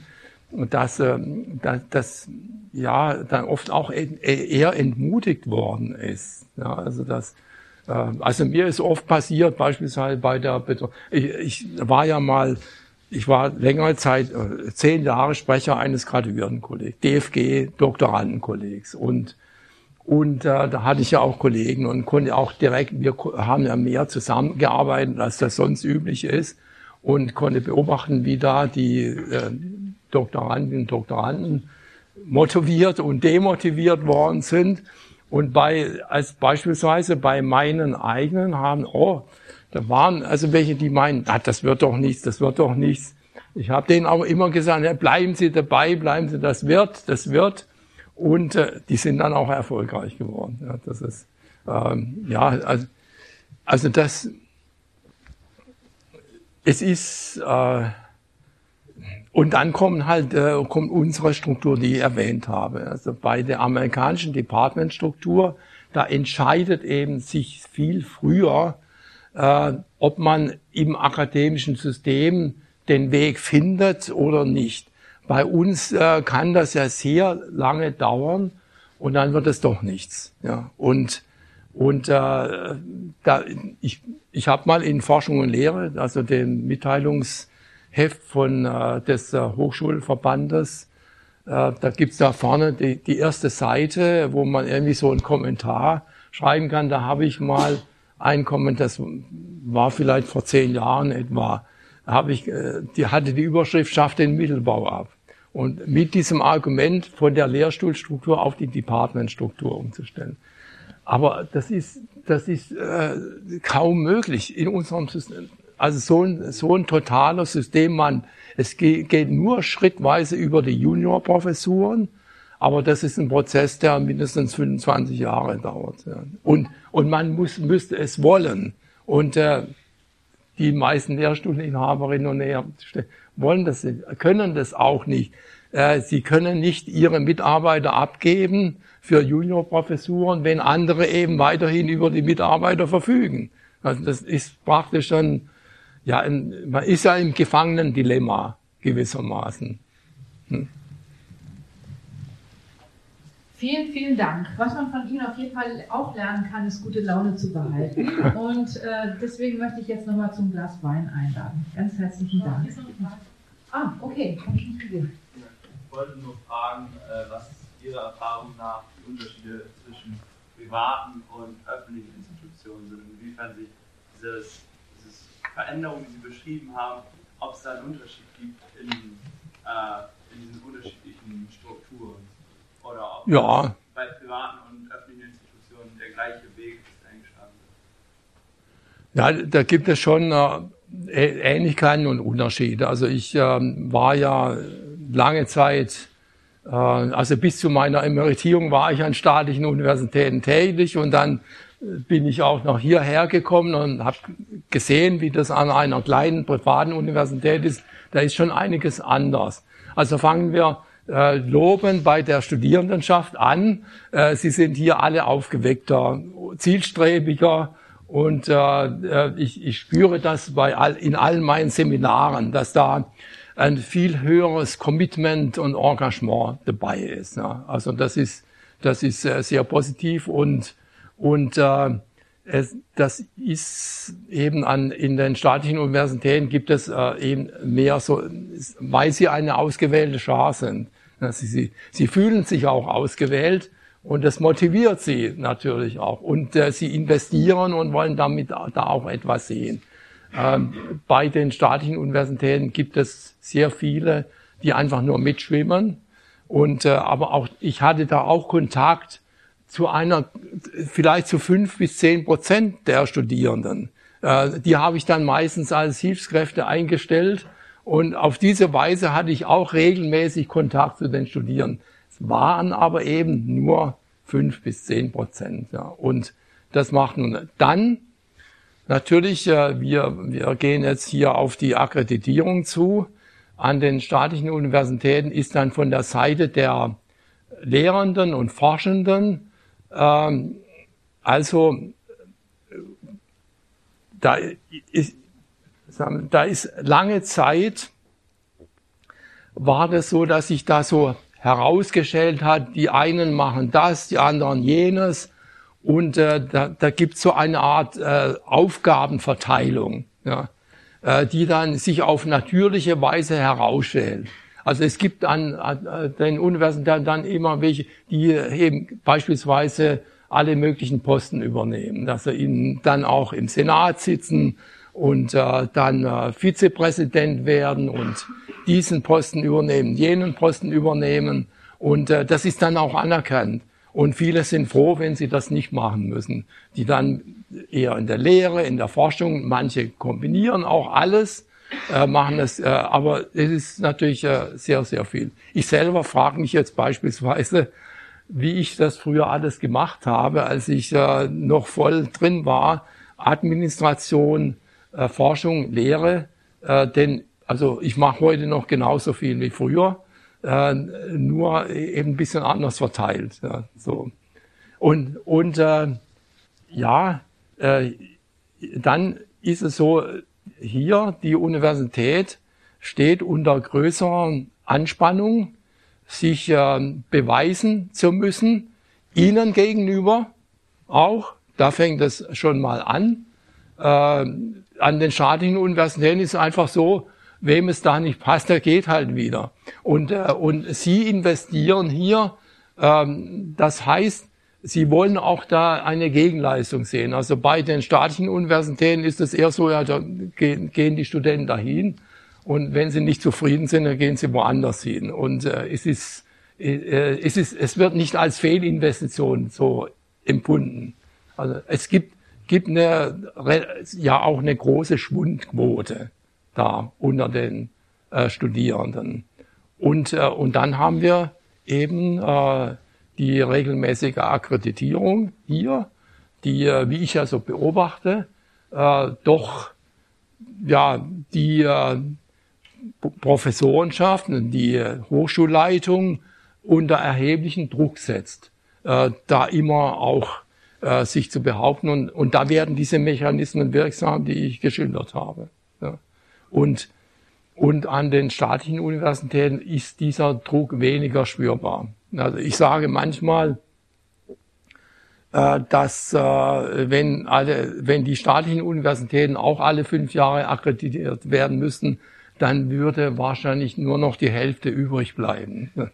dass, äh, dass, dass ja dann oft auch en- eher entmutigt worden ist. Ja, also das, äh, also mir ist oft passiert, beispielsweise bei der Betro ich, ich war ja mal, ich war längere Zeit, äh, zehn Jahre Sprecher eines Graduiertenkollegs, DFG Doktorandenkollegs und und äh, da hatte ich ja auch Kollegen und konnte auch direkt, wir haben ja mehr zusammengearbeitet, als das sonst üblich ist und konnte beobachten, wie da die äh, Doktorandinnen und Doktoranden motiviert und demotiviert worden sind. Und bei, als beispielsweise bei meinen eigenen haben, oh, da waren also welche, die meinen, ah, das wird doch nichts, das wird doch nichts. ich habe denen aber immer gesagt, ja, bleiben Sie dabei, bleiben Sie, das wird, das wird. Und äh, die sind dann auch erfolgreich geworden. Ja, das ist, ähm, ja, also, also das, es ist, äh, und dann kommen halt, äh, kommt unsere Struktur, die ich erwähnt habe. Also bei der amerikanischen Departmentstruktur, da entscheidet eben sich viel früher, äh, ob man im akademischen System den Weg findet oder nicht. Bei uns äh, kann das ja sehr lange dauern und dann wird es doch nichts. Ja. Und und äh, da, ich, ich habe mal in Forschung und Lehre, also dem Mitteilungsheft von äh, des äh, Hochschulverbandes, äh, da gibt's da vorne die, die erste Seite, wo man irgendwie so einen Kommentar schreiben kann. Da habe ich mal ein Kommentar, das war vielleicht vor zehn Jahren etwa, habe ich, äh, die hatte die Überschrift schafft den Mittelbau ab. Und mit diesem Argument von der Lehrstuhlstruktur auf die Departmentstruktur umzustellen. Aber das ist, das ist äh, kaum möglich in unserem System. Also so ein, so ein totaler System, man, es geht, geht nur schrittweise über die Juniorprofessuren, aber das ist ein Prozess, der mindestens 25 Jahre dauert. Ja. Und, und man muss, müsste es wollen. Und äh, die meisten Lehrstuhlinhaberinnen und Lehrer wollen das, können das auch nicht. Äh, sie können nicht ihre Mitarbeiter abgeben für Juniorprofessuren, wenn andere eben weiterhin über die Mitarbeiter verfügen. Also das ist praktisch dann, ja, ein, man ist ja im Gefangenen-Dilemma gewissermaßen. Hm. Vielen, vielen Dank. Was man von Ihnen auf jeden Fall auch lernen kann, ist gute Laune zu behalten. Und äh, deswegen möchte ich jetzt nochmal zum Glas Wein einladen. Ganz herzlichen Dank. Ah, okay, habe ich nicht gesehen. Ich wollte nur fragen, äh, was Ihrer Erfahrung nach Unterschiede zwischen privaten und öffentlichen Institutionen sind, inwiefern sich dieses, diese Veränderung, die Sie beschrieben haben, ob es da einen Unterschied gibt in, äh, in diesen unterschiedlichen Strukturen. Oder ob ja. bei privaten und öffentlichen Institutionen der gleiche Weg ist eingeschlagen wird. Ja, da gibt es schon äh, Ähnlichkeiten und Unterschiede. Also ich äh, war ja lange Zeit, also bis zu meiner Emeritierung war ich an staatlichen Universitäten tätig und dann bin ich auch noch hierher gekommen und habe gesehen, wie das an einer kleinen privaten Universität ist. Da ist schon einiges anders. Also fangen wir äh, loben bei der Studierendenschaft an. Äh, sie sind hier alle aufgeweckter, zielstrebiger und äh, äh, ich, ich spüre das bei all, in allen meinen Seminaren, dass da ein viel höheres Commitment und Engagement dabei ist. Ja. Also das ist das ist äh, sehr positiv und und äh, es, das ist eben an, in den staatlichen Universitäten gibt es äh, eben mehr so, weil sie eine ausgewählte Schar sind. Sie, sie, sie fühlen sich auch ausgewählt und das motiviert sie natürlich auch. Und äh, sie investieren und wollen damit da auch etwas sehen. Ähm, bei den staatlichen Universitäten gibt es sehr viele, die einfach nur mitschwimmen. Und äh, aber auch ich hatte da auch Kontakt zu einer, vielleicht zu fünf bis zehn Prozent der Studierenden. Äh, die habe ich dann meistens als Hilfskräfte eingestellt und auf diese Weise hatte ich auch regelmäßig Kontakt zu den Studierenden. Es waren aber eben nur fünf bis zehn Prozent. Ja. Und das macht nun dann natürlich, äh, wir, wir gehen jetzt hier auf die Akkreditierung zu. An den staatlichen Universitäten ist dann von der Seite der Lehrenden und Forschenden ähm, also da ist, da ist lange Zeit war das so, dass sich da so herausgestellt hat, die einen machen das, die anderen jenes. Und äh, da, da gibt es so eine Art äh, Aufgabenverteilung, ja, äh, die dann sich auf natürliche Weise herausstellt. Also es gibt an, an den Universitäten dann immer welche, die eben beispielsweise alle möglichen Posten übernehmen, dass sie ihnen dann auch im Senat sitzen und äh, dann äh, Vizepräsident werden und diesen Posten übernehmen, jenen Posten übernehmen und äh, das ist dann auch anerkannt. Und viele sind froh, wenn sie das nicht machen müssen. Die dann eher in der Lehre, in der Forschung, manche kombinieren auch alles äh, machen es, äh, aber es ist natürlich äh, sehr, sehr viel. Ich selber frage mich jetzt beispielsweise, wie ich das früher alles gemacht habe, als ich äh, noch voll drin war, Administration, äh, Forschung, Lehre, äh, denn also ich mache heute noch genauso viel wie früher, äh, nur eben ein bisschen anders verteilt. Ja, so. Und, und äh, ja, äh, dann ist es so, hier die Universität steht unter größerer Anspannung, sich äh, beweisen zu müssen, ihnen gegenüber auch. Da fängt es schon mal an. Äh, an den staatlichen Universitäten ist es einfach so, wem es da nicht passt, der geht halt wieder. Und, äh, und sie investieren hier, ähm, das heißt, Sie wollen auch da eine Gegenleistung sehen. Also bei den staatlichen Universitäten ist es eher so, ja, da gehen, gehen die Studenten dahin und wenn sie nicht zufrieden sind, dann gehen sie woanders hin. Und äh, es ist, äh, es ist, es wird nicht als Fehlinvestition so empfunden. Also es gibt, gibt eine, ja auch eine große Schwundquote da unter den äh, Studierenden. Und, äh, und dann haben wir eben äh, die regelmäßige Akkreditierung hier, die, äh, wie ich ja so beobachte, äh, doch ja die äh, Professorenschaft und die Hochschulleitung unter erheblichen Druck setzt, äh, da immer auch äh, sich zu behaupten und, und da werden diese Mechanismen wirksam, die ich geschildert habe. Ja. Und und an den staatlichen Universitäten ist dieser Druck weniger spürbar. Also ich sage manchmal, äh, dass äh, wenn alle, wenn die staatlichen Universitäten auch alle fünf Jahre akkreditiert werden müssten, dann würde wahrscheinlich nur noch die Hälfte übrig bleiben.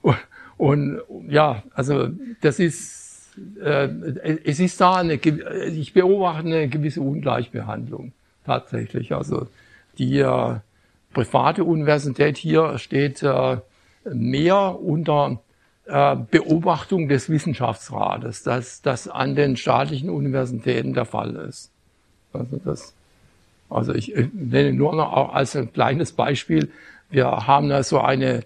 und, und ja, also das ist, äh, es ist da eine, ich beobachte eine gewisse Ungleichbehandlung tatsächlich. Also die äh, private Universität hier steht äh, mehr unter äh, Beobachtung des Wissenschaftsrates, dass das an den staatlichen Universitäten der Fall ist. Also das, also ich nenne nur noch auch als ein kleines Beispiel. Wir haben da so eine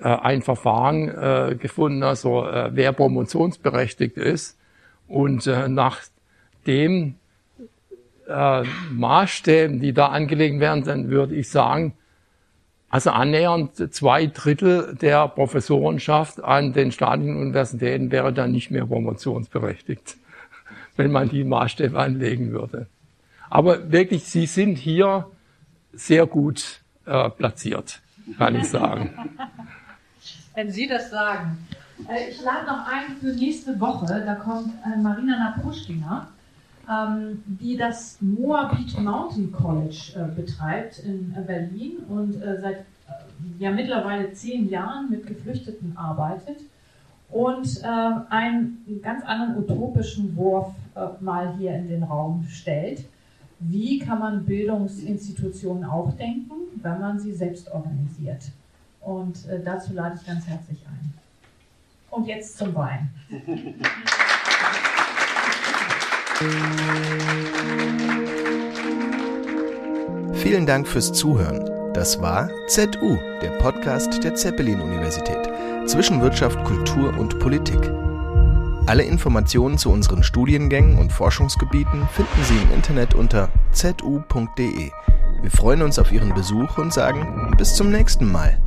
äh, ein Verfahren äh, gefunden, also äh, wer promotionsberechtigt ist und äh, nach dem äh, Maßstäben, die da angelegt werden, dann würde ich sagen, also annähernd zwei Drittel der Professorenschaft an den staatlichen Universitäten wäre dann nicht mehr promotionsberechtigt, wenn man die Maßstäbe anlegen würde. Aber wirklich, Sie sind hier sehr gut äh, platziert, kann ich sagen. Wenn Sie das sagen. Äh, ich lade noch ein für nächste Woche. Da kommt äh, Marina Napruschkina, ähm, die das Moabit Mountain College äh, betreibt in äh, Berlin und äh, seit ja mittlerweile zehn Jahren mit Geflüchteten arbeitet und einen ganz anderen utopischen Wurf mal hier in den Raum stellt. Wie kann man Bildungsinstitutionen auch denken, wenn man sie selbst organisiert? Und dazu lade ich ganz herzlich ein. Und jetzt zum Wein. Vielen Dank fürs Zuhören. Das war ZU, der Podcast der Zeppelin-Universität zwischen Wirtschaft, Kultur und Politik. Alle Informationen zu unseren Studiengängen und Forschungsgebieten finden Sie im Internet unter zu.de. Wir freuen uns auf Ihren Besuch und sagen bis zum nächsten Mal.